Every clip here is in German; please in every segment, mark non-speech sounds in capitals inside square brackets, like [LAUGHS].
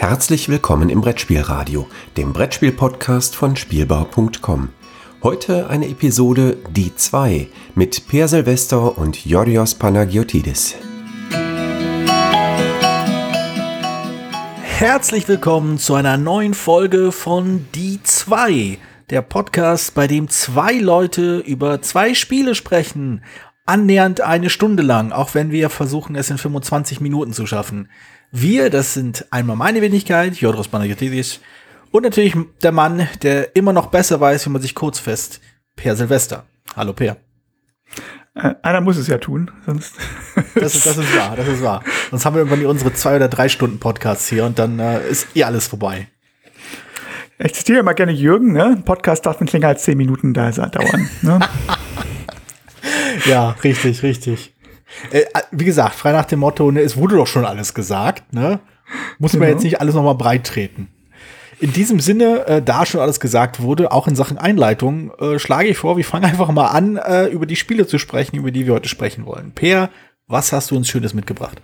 Herzlich willkommen im Brettspielradio, dem Brettspiel-Podcast von Spielbau.com. Heute eine Episode Die 2 mit Per Silvester und Yorios Panagiotidis. Herzlich willkommen zu einer neuen Folge von Die 2, der Podcast, bei dem zwei Leute über zwei Spiele sprechen. Annähernd eine Stunde lang, auch wenn wir versuchen, es in 25 Minuten zu schaffen. Wir, das sind einmal meine Wenigkeit, Jodros Panagiotis, und natürlich der Mann, der immer noch besser weiß, wie man sich kurz fest, Per Silvester. Hallo Per. Äh, einer muss es ja tun, sonst. das, ist, das ist wahr, das ist wahr. Sonst haben wir irgendwann unsere zwei oder drei Stunden Podcasts hier und dann äh, ist eh alles vorbei. Ich zitiere immer gerne Jürgen, ne? Ein Podcast darf nicht länger als zehn Minuten da dauern. Ne? [LAUGHS] ja, richtig, richtig. Äh, wie gesagt, frei nach dem Motto, ne, es wurde doch schon alles gesagt, ne? Muss man genau. jetzt nicht alles nochmal breit treten. In diesem Sinne, äh, da schon alles gesagt wurde, auch in Sachen Einleitung, äh, schlage ich vor, wir fangen einfach mal an, äh, über die Spiele zu sprechen, über die wir heute sprechen wollen. Per, was hast du uns Schönes mitgebracht?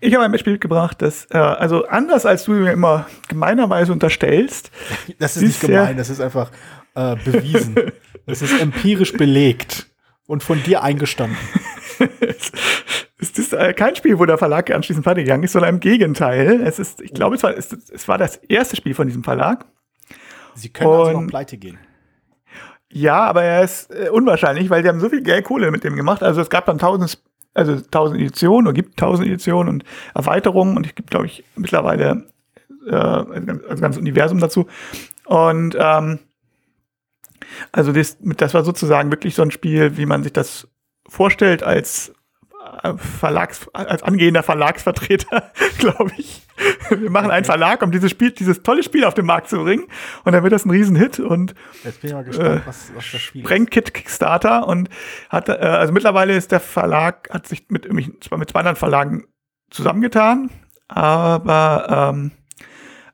Ich habe ein Spiel mitgebracht, das, äh, also anders als du mir immer gemeinerweise unterstellst. [LAUGHS] Das ist nicht gemein, das ist einfach äh, bewiesen. [LAUGHS] das ist empirisch belegt und von dir eingestanden. Es [LAUGHS] ist äh, kein Spiel, wo der Verlag anschließend fertig gegangen ist, sondern im Gegenteil. Es ist, ich glaube, es war, es, es war das erste Spiel von diesem Verlag. Sie können also Und, also noch pleite gehen. Ja, aber er ist äh, unwahrscheinlich, weil die haben so viel Geld Kohle mit dem gemacht. Also es gab dann tausend, also tausend Editionen oder gibt tausend Editionen und Erweiterungen und es gibt, glaube ich, mittlerweile äh, also ganzes Universum dazu. Und ähm, also das, das war sozusagen wirklich so ein Spiel, wie man sich das vorstellt als äh, Verlags, als angehender Verlagsvertreter, [LAUGHS] glaube ich. Wir machen einen Verlag, um dieses Spiel, dieses tolle Spiel auf den Markt zu bringen. Und dann wird das ein Riesenhit und Jetzt bin ich mal gespannt, äh, was, was das Spiel sprengt Kit Kickstarter und hat, äh, also mittlerweile ist der Verlag, hat sich mit, mit zwei anderen Verlagen zusammengetan, aber ähm,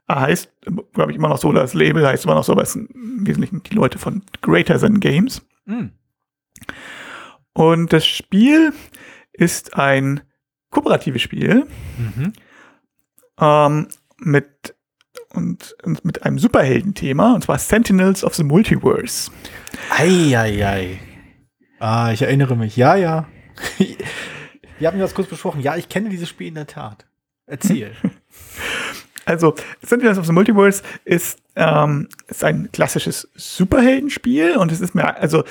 er heißt, glaube ich, immer noch so, das Label heißt immer noch so, aber es sind im Wesentlichen die Leute von Greater Than Games. Mhm. Und das Spiel ist ein kooperatives Spiel mhm. ähm, mit, und, und, mit einem Superhelden-Thema, und zwar Sentinels of the Multiverse. Eieiei. Ah, ich erinnere mich. Ja, ja. [LAUGHS] Wir haben das kurz besprochen. Ja, ich kenne dieses Spiel in der Tat. Erzähl. [LAUGHS] Also, Sentinels of the Multiverse ist, ähm, ist ein klassisches Superheldenspiel und es ist mir, also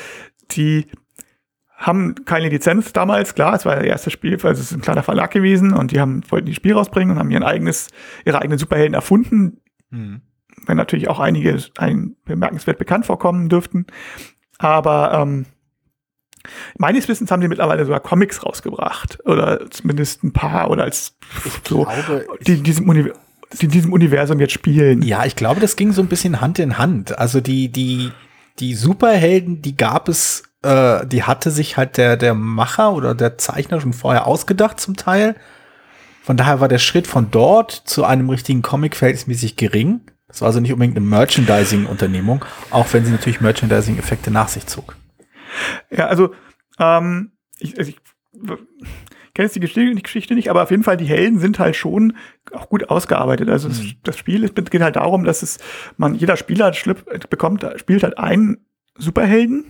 die haben keine Lizenz damals, klar, es war das erste Spiel, also es ist ein kleiner Verlag gewesen und die haben, wollten die Spiel rausbringen und haben ihr eigenes, ihre eigenen Superhelden erfunden. Mhm. Wenn natürlich auch einige ein, bemerkenswert bekannt vorkommen dürften. Aber ähm, meines Wissens haben sie mittlerweile sogar Comics rausgebracht. Oder zumindest ein paar oder als ich so, glaube, die in diesem, die in diesem Universum jetzt spielen. Ja, ich glaube, das ging so ein bisschen Hand in Hand. Also die, die, die Superhelden, die gab es äh, die hatte sich halt der, der Macher oder der Zeichner schon vorher ausgedacht zum Teil. Von daher war der Schritt von dort zu einem richtigen Comic verhältnismäßig gering. Das war also nicht unbedingt eine Merchandising-Unternehmung, auch wenn sie natürlich Merchandising-Effekte nach sich zog. Ja, also, ähm, ich, also ich kenne jetzt die Geschichte nicht, aber auf jeden Fall die Helden sind halt schon auch gut ausgearbeitet. Also mhm. das, das, Spiel es geht halt darum, dass es man jeder Spieler bekommt, spielt halt einen Superhelden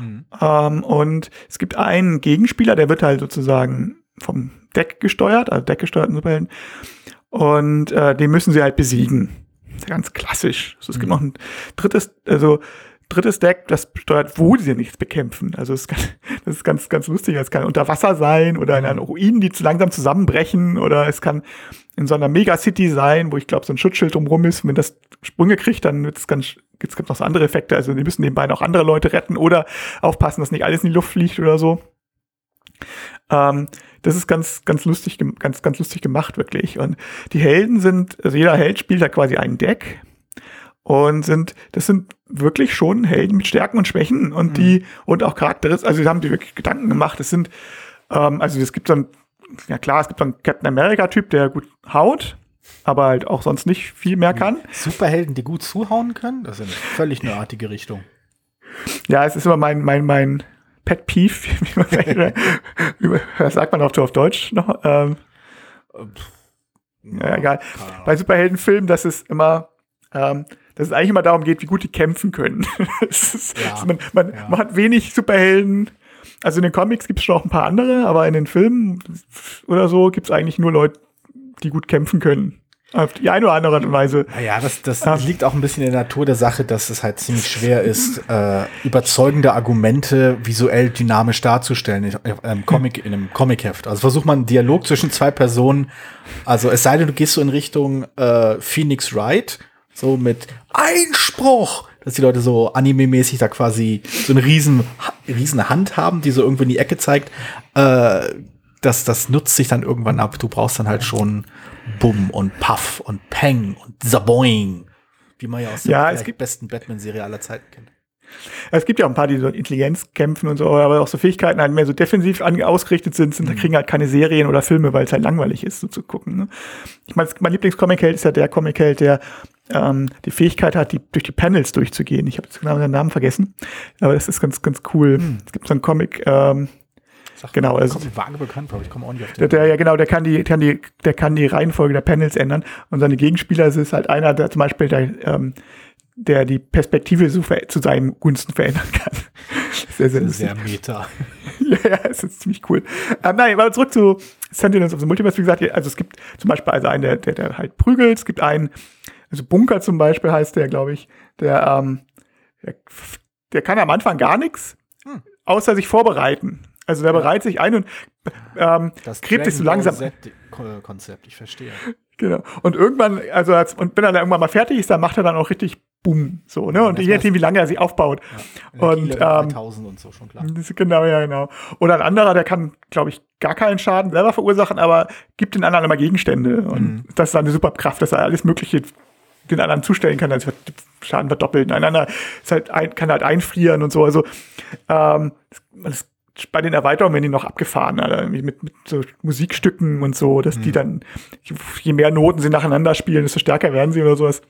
Mhm. Ähm, und es gibt einen Gegenspieler, der wird halt sozusagen vom Deck gesteuert, also deckgesteuerten Superhelden. Und äh, den müssen sie halt besiegen. Ganz klassisch. Also es gibt mhm. noch ein drittes, also drittes Deck, das steuert, wo sie nichts bekämpfen. Also es kann, [LAUGHS] das ist ganz, ganz lustig. Es kann unter Wasser sein oder in einer Ruinen, die zu langsam zusammenbrechen oder es kann in so einer Megacity sein, wo ich glaube, so ein Schutzschild drumherum ist. Und wenn das Sprünge kriegt, dann wird es ganz, es gibt noch so andere Effekte. Also die müssen nebenbei noch andere Leute retten oder aufpassen, dass nicht alles in die Luft fliegt oder so. Ähm, das ist ganz, ganz lustig, ganz, ganz lustig gemacht, wirklich. Und die Helden sind, also jeder Held spielt da quasi ein Deck und sind, das sind wirklich schon Helden mit Stärken und Schwächen und mhm. die, und auch Charakteristik, also sie haben die wirklich Gedanken gemacht. Es sind, ähm, also es gibt dann, ja klar, es gibt dann Captain America-Typ, der gut haut, aber halt auch sonst nicht viel mehr kann. Superhelden, die gut zuhauen können? Das ist eine völlig neuartige Richtung. Ja, es ist immer mein, mein, mein Pet Peeve, [LAUGHS] wie man [LAUGHS] sagt man auf, auf Deutsch noch. Ähm, ja, egal. Bei Superheldenfilmen, das ist immer, ähm, dass es eigentlich immer darum geht, wie gut die kämpfen können. [LAUGHS] ist, ja, also man, man, ja. man, hat wenig Superhelden. Also in den Comics gibt es schon auch ein paar andere, aber in den Filmen oder so gibt es eigentlich nur Leute, die gut kämpfen können. Auf die eine oder andere Art und Weise. Naja, das, das ja. liegt auch ein bisschen in der Natur der Sache, dass es halt ziemlich schwer ist, äh, überzeugende Argumente visuell dynamisch darzustellen in, in einem Comic, in einem Comicheft. Also versucht man einen Dialog zwischen zwei Personen. Also es sei denn, du gehst so in Richtung äh, Phoenix Wright, so mit Einspruch, dass die Leute so anime-mäßig da quasi so eine riesen, riesen Hand haben, die so irgendwo in die Ecke zeigt. Äh, das, das nutzt sich dann irgendwann ab. Du brauchst dann halt schon Bumm und Puff und Peng und Zaboing, wie man ja aus der ja, es gibt besten Batman-Serie aller Zeiten kennt. Es gibt ja auch ein paar, die so Intelligenz kämpfen und so, aber auch so Fähigkeiten halt mehr so defensiv ausgerichtet sind, sind mhm. da kriegen halt keine Serien oder Filme, weil es halt langweilig ist, so zu gucken. Ne? Ich meine, mein Lieblingscomic-Held ist ja der Comic-Held, der ähm, die Fähigkeit hat, die, durch die Panels durchzugehen. Ich habe jetzt genau den Namen vergessen, aber das ist ganz, ganz cool. Mhm. Es gibt so einen Comic, ähm, Sag genau, also kommt vage bekannt, aber ich komme auch nicht auf den. Der, der, ja, genau, der kann die, kann die, der kann die Reihenfolge der Panels ändern. Und seine Gegenspieler ist halt einer, der zum Beispiel der, ähm, der die Perspektive so zu seinen Gunsten verändern kann. [LAUGHS] Sehr, sehr, sehr meta. [LAUGHS] ja, ja, es ist ziemlich cool. Ähm, nein, aber zurück zu Sentinels of the Multiverse. Wie gesagt, also es gibt zum Beispiel also einen, der, der, der halt prügelt. Es gibt einen, also Bunker zum Beispiel heißt der, glaube ich, der, ähm, der, der kann am Anfang gar nichts, hm. außer sich vorbereiten. Also der ja. bereitet sich ein und ähm, das gräbt sich so langsam. Konzept, ich verstehe. Genau. Und irgendwann, also als, und wenn er dann irgendwann mal fertig ist, dann macht er dann auch richtig Boom, so, ne? Und je nachdem, wie lange er sich aufbaut. Ja, und, ähm, und so schon klar. Genau, ja, genau. Oder ein anderer, der kann, glaube ich, gar keinen Schaden selber verursachen, aber gibt den anderen immer Gegenstände. Und mhm. das ist eine super Kraft, dass er alles Mögliche den anderen zustellen kann, also Schaden verdoppeln. Ein anderer ist halt ein, kann halt einfrieren und so. Also ähm, das, bei den Erweiterungen werden die noch abgefahren, Alter, mit, mit so Musikstücken und so, dass mhm. die dann, je mehr Noten sie nacheinander spielen, desto stärker werden sie oder sowas.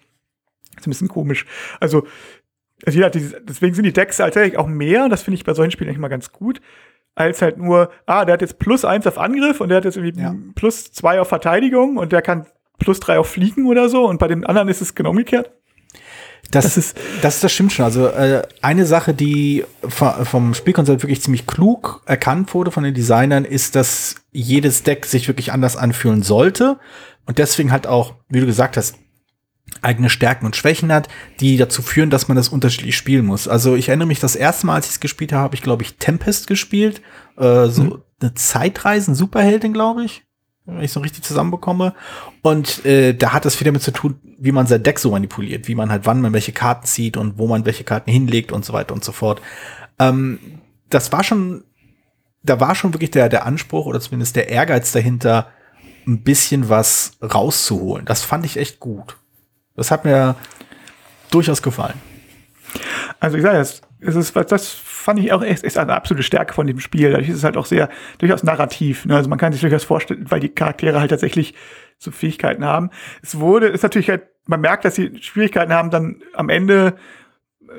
Das ist ein bisschen komisch. Also, also jeder deswegen sind die Decks tatsächlich auch mehr, das finde ich bei solchen Spielen eigentlich mal ganz gut, als halt nur, ah, der hat jetzt plus eins auf Angriff und der hat jetzt irgendwie ja. plus zwei auf Verteidigung und der kann plus drei auf Fliegen oder so und bei den anderen ist es genau umgekehrt. Das, das, ist, das, das stimmt schon. Also äh, eine Sache, die vom Spielkonzept wirklich ziemlich klug erkannt wurde von den Designern, ist, dass jedes Deck sich wirklich anders anfühlen sollte und deswegen halt auch, wie du gesagt hast, eigene Stärken und Schwächen hat, die dazu führen, dass man das unterschiedlich spielen muss. Also ich erinnere mich, das erste Mal, als ich es gespielt habe, habe ich, glaube ich, Tempest gespielt. Äh, so mhm. eine Zeitreisen, Superheldin, glaube ich wenn ich so richtig zusammenbekomme. Und äh, da hat das viel damit zu tun, wie man sein Deck so manipuliert, wie man halt wann man welche Karten zieht und wo man welche Karten hinlegt und so weiter und so fort. Ähm, das war schon, da war schon wirklich der, der Anspruch oder zumindest der Ehrgeiz dahinter, ein bisschen was rauszuholen. Das fand ich echt gut. Das hat mir durchaus gefallen. Also ich sage jetzt, es ist, das fand ich auch, ist eine absolute Stärke von dem Spiel. Dadurch ist es halt auch sehr, durchaus narrativ. Ne? Also man kann sich durchaus vorstellen, weil die Charaktere halt tatsächlich so Fähigkeiten haben. Es wurde, ist natürlich halt, man merkt, dass sie Schwierigkeiten haben, dann am Ende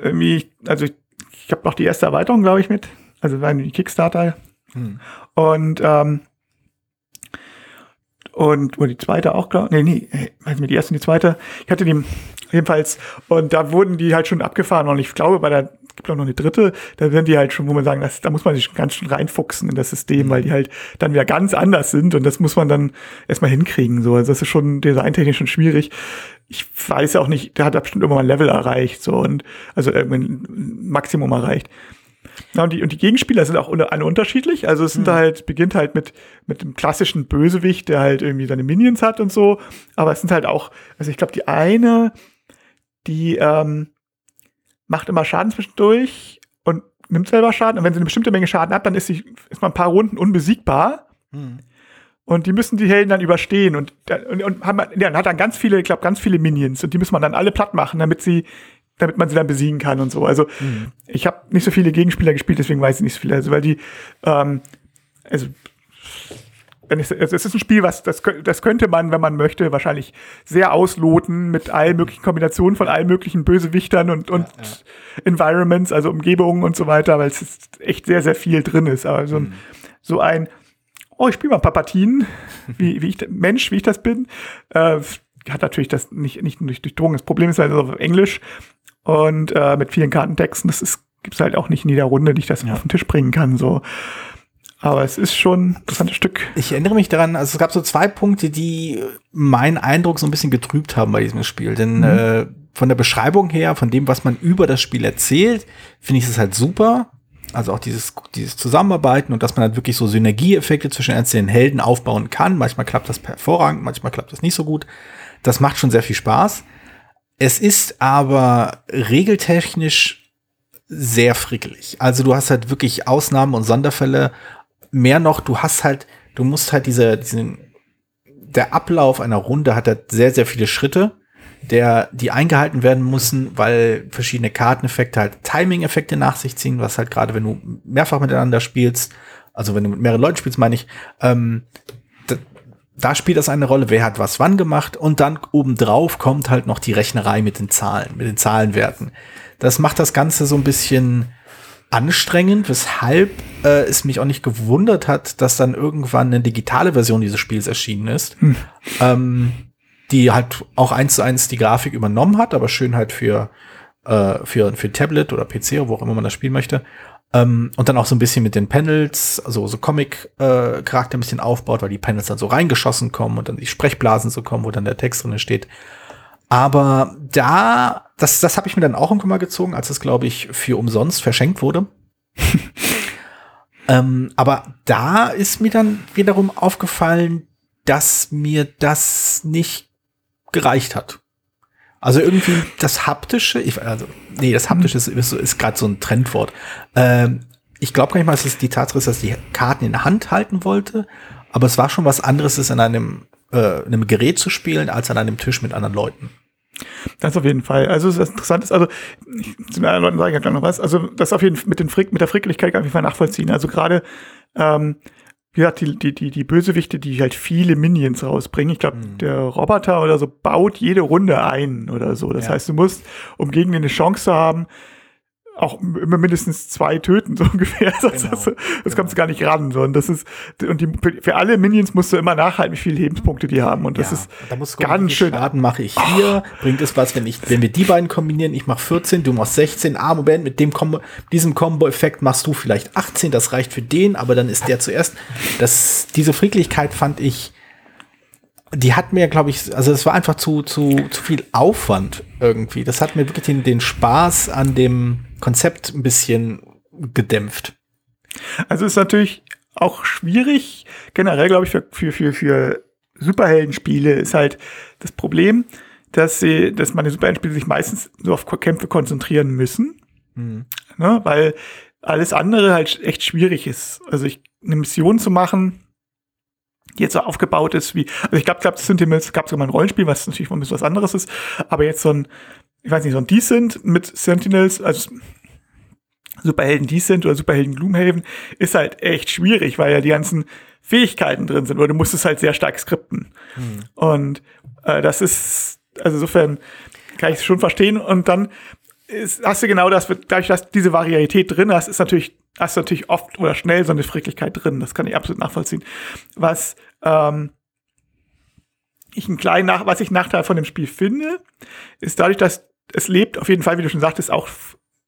irgendwie, also ich, ich habe noch die erste Erweiterung, glaube ich, mit. Also war die Kickstarter. Hm. Und, ähm, und, oder die zweite auch, glaube Nee, nee, weiß nicht, die erste und die zweite. Ich hatte die jedenfalls, und da wurden die halt schon abgefahren. Und ich glaube, bei der gibt auch noch eine dritte, da sind die halt schon, wo man sagen, das, da muss man sich ganz schön reinfuchsen in das System, weil die halt dann wieder ganz anders sind und das muss man dann erstmal hinkriegen. So. Also das ist schon designtechnisch schon schwierig. Ich weiß ja auch nicht, der hat da bestimmt irgendwann mal ein Level erreicht, so und also irgendwann ein Maximum erreicht. Ja, und, die, und die Gegenspieler sind auch alle unterschiedlich. Also es sind mhm. halt, beginnt halt mit, mit dem klassischen Bösewicht, der halt irgendwie seine Minions hat und so. Aber es sind halt auch, also ich glaube, die eine, die, ähm, macht immer Schaden zwischendurch und nimmt selber Schaden. Und wenn sie eine bestimmte Menge Schaden hat, dann ist sie ist man ein paar Runden unbesiegbar. Hm. Und die müssen die Helden dann überstehen und, und, und haben, ja, hat dann ganz viele, ich glaube, ganz viele Minions und die muss man dann alle platt machen, damit sie, damit man sie dann besiegen kann und so. Also mhm. ich habe nicht so viele Gegenspieler gespielt, deswegen weiß ich nicht so viele. Also weil die, ähm, also wenn ich, es ist ein Spiel, was das, das könnte man, wenn man möchte, wahrscheinlich sehr ausloten mit allen möglichen Kombinationen von allen möglichen Bösewichtern und, und ja, ja. Environments, also Umgebungen und so weiter, weil es echt sehr, sehr viel drin ist. Aber so ein, mhm. so ein oh, ich spiele mal ein paar Partien, wie, wie ich, Mensch, wie ich das bin. Äh, hat natürlich das nicht, nicht durch, durchdrungen. Das Problem ist halt auf Englisch und äh, mit vielen Kartentexten. Das ist, gibt's halt auch nicht in jeder Runde, die ich das ja. auf den Tisch bringen kann. So. Aber es ist schon ein interessantes Stück. Ich erinnere mich daran, also es gab so zwei Punkte, die meinen Eindruck so ein bisschen getrübt haben bei diesem Spiel. Denn mhm. äh, von der Beschreibung her, von dem, was man über das Spiel erzählt, finde ich es halt super. Also auch dieses, dieses Zusammenarbeiten und dass man halt wirklich so Synergieeffekte zwischen einzelnen Helden aufbauen kann. Manchmal klappt das hervorragend, manchmal klappt das nicht so gut. Das macht schon sehr viel Spaß. Es ist aber regeltechnisch sehr frickelig. Also du hast halt wirklich Ausnahmen und Sonderfälle. Mehr noch, du hast halt, du musst halt diese, diesen, der Ablauf einer Runde hat halt sehr, sehr viele Schritte der, die eingehalten werden müssen, weil verschiedene Karteneffekte halt Timing-Effekte nach sich ziehen, was halt gerade, wenn du mehrfach miteinander spielst, also wenn du mit mehreren Leuten spielst, meine ich, ähm, da, spielt das eine Rolle, wer hat was wann gemacht und dann obendrauf kommt halt noch die Rechnerei mit den Zahlen, mit den Zahlenwerten. Das macht das Ganze so ein bisschen anstrengend, weshalb äh, es mich auch nicht gewundert hat, dass dann irgendwann eine digitale Version dieses Spiels erschienen ist. Hm. Ähm, die halt auch eins zu eins die Grafik übernommen hat, aber schön halt für, äh, für, für Tablet oder PC, oder wo auch immer man das spielen möchte. Ähm, und dann auch so ein bisschen mit den Panels, also so Comic-Charakter äh, ein bisschen aufbaut, weil die Panels dann so reingeschossen kommen und dann die Sprechblasen so kommen, wo dann der Text drin steht. Aber da, das, das habe ich mir dann auch irgendwann mal gezogen, als es, glaube ich, für umsonst verschenkt wurde. [LAUGHS] ähm, aber da ist mir dann wiederum aufgefallen, dass mir das nicht gereicht hat. Also irgendwie das haptische, ich, also nee, das haptische ist, ist, ist gerade so ein Trendwort. Ähm, ich glaube gar nicht mal, dass es die Tatsache ist, dass die Karten in der Hand halten wollte, aber es war schon was anderes, es an einem, äh, einem Gerät zu spielen, als an einem Tisch mit anderen Leuten. Das auf jeden Fall. Also das Interessante ist, also zu den anderen Leuten sage ich ja gleich noch was. Also das auf jeden Fall mit den Frick, mit der Fricklichkeit kann ich auf jeden Fall nachvollziehen. Also gerade ähm, wie gesagt, die, die, die, die Bösewichte, die halt viele Minions rausbringen. Ich glaube, mhm. der Roboter oder so baut jede Runde ein oder so. Das ja. heißt, du musst, um gegen den eine Chance zu haben, auch immer mindestens zwei töten, [LAUGHS] so ungefähr. Das, genau. das, das genau. kommst du gar nicht ran, sondern das ist, und die, für alle Minions musst du immer nachhalten, wie viele Lebenspunkte die haben. Und das ja, ist da musst du ganz schön. Schaden mache ich hier, oh. bringt es was, wenn ich, wenn wir die beiden kombinieren, ich mache 14, du machst 16, ah, Moment, mit dem Combo, diesem Combo-Effekt machst du vielleicht 18, das reicht für den, aber dann ist der zuerst. Das, diese Friedlichkeit fand ich, die hat mir, glaube ich, also es war einfach zu, zu, zu viel Aufwand irgendwie. Das hat mir wirklich den, den Spaß an dem Konzept ein bisschen gedämpft. Also ist natürlich auch schwierig, generell, glaube ich, für, für, für, für Superheldenspiele ist halt das Problem, dass sie, dass meine Superheldenspiele sich meistens so auf Kämpfe konzentrieren müssen. Mhm. Ne, weil alles andere halt echt schwierig ist. Also ich, eine Mission zu machen, die jetzt so aufgebaut ist wie, also ich glaube, glaub, das Sentinels gab sogar mal ein Rollenspiel, was natürlich ein bisschen was anderes ist, aber jetzt so ein, ich weiß nicht, so ein Decent mit Sentinels, also Superhelden Decent oder Superhelden Gloomhaven, ist halt echt schwierig, weil ja die ganzen Fähigkeiten drin sind, oder du musst es halt sehr stark skripten. Hm. Und äh, das ist, also insofern kann ich es schon verstehen. Und dann ist, hast du genau das, dadurch, dass diese Varietät drin hast, ist natürlich, hast du natürlich oft oder schnell so eine Fricklichkeit drin. Das kann ich absolut nachvollziehen. Was ähm, ich einen kleinen Nach was ich Nachteil von dem Spiel finde, ist dadurch, dass es lebt, auf jeden Fall, wie du schon sagtest, auch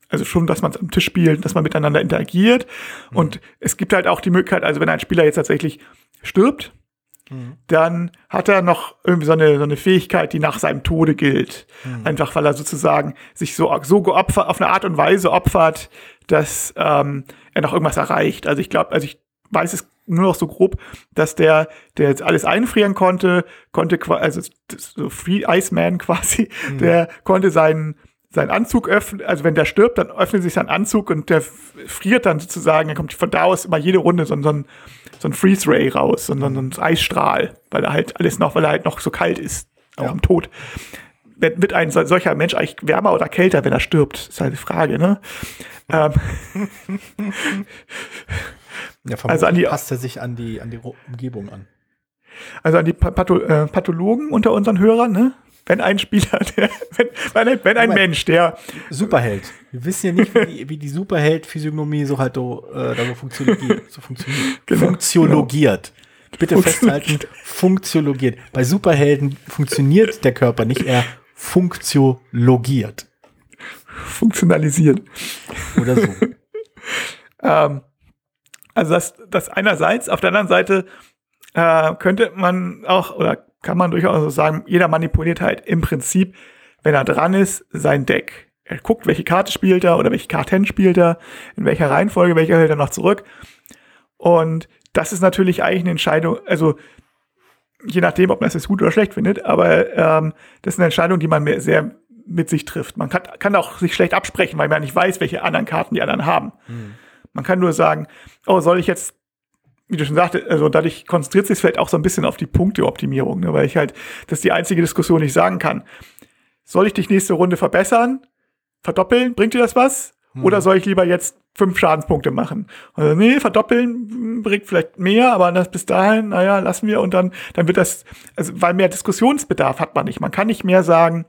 also schon, dass man am Tisch spielt, dass man miteinander interagiert. Mhm. Und es gibt halt auch die Möglichkeit, also wenn ein Spieler jetzt tatsächlich stirbt, Mhm. dann hat er noch irgendwie so eine, so eine Fähigkeit, die nach seinem Tode gilt. Mhm. Einfach weil er sozusagen sich so, so geopfert, auf eine Art und Weise opfert, dass ähm, er noch irgendwas erreicht. Also ich glaube, also ich weiß es nur noch so grob, dass der, der jetzt alles einfrieren konnte, konnte also so Free Iceman [LAUGHS] quasi, mhm. der konnte seinen seinen Anzug öffnen, also wenn der stirbt, dann öffnet sich sein Anzug und der friert dann sozusagen, dann kommt von da aus immer jede Runde so, so ein, so ein Freeze Ray raus, sondern so ein Eisstrahl, weil er halt alles noch, weil er halt noch so kalt ist, auch ja. im Tod. Wird, wird ein solcher Mensch eigentlich wärmer oder kälter, wenn er stirbt? Ist halt die Frage, ne? [LAUGHS] ähm. [LAUGHS] ja, also an die, passt er sich an die, an die Umgebung an. Also an die Patho äh, Pathologen unter unseren Hörern, ne? wenn ein Spieler, [LAUGHS] der, wenn, wenn, wenn ein Mensch, der Superheld. Wir wissen ja nicht, wie die, wie die Superheld-Physiognomie so halt so, äh, da so funktioniert. So funktioniert. [LAUGHS] Genau, funktioniert. bitte festhalten, funktiologiert. Bei Superhelden funktioniert der Körper nicht, er funktiologiert. Funktionalisiert. Oder so. [LAUGHS] ähm, also das, das einerseits, auf der anderen Seite äh, könnte man auch, oder kann man durchaus so sagen, jeder manipuliert halt im Prinzip, wenn er dran ist, sein Deck. Er guckt, welche Karte spielt er oder welche Karten spielt er, in welcher Reihenfolge, welcher hält er noch zurück. Und das ist natürlich eigentlich eine Entscheidung, also je nachdem, ob man es jetzt gut oder schlecht findet, aber ähm, das ist eine Entscheidung, die man sehr mit sich trifft. Man kann, kann auch sich schlecht absprechen, weil man nicht weiß, welche anderen Karten die anderen haben. Mhm. Man kann nur sagen, oh, soll ich jetzt, wie du schon sagte, also dadurch konzentriert sich vielleicht auch so ein bisschen auf die Punkteoptimierung, ne, weil ich halt, das ist die einzige Diskussion, die ich sagen kann. Soll ich dich nächste Runde verbessern? Verdoppeln? Bringt dir das was? Mhm. Oder soll ich lieber jetzt fünf Schadenspunkte machen? Also, nee, verdoppeln bringt vielleicht mehr, aber das bis dahin, naja, lassen wir und dann, dann wird das, also, weil mehr Diskussionsbedarf hat man nicht. Man kann nicht mehr sagen,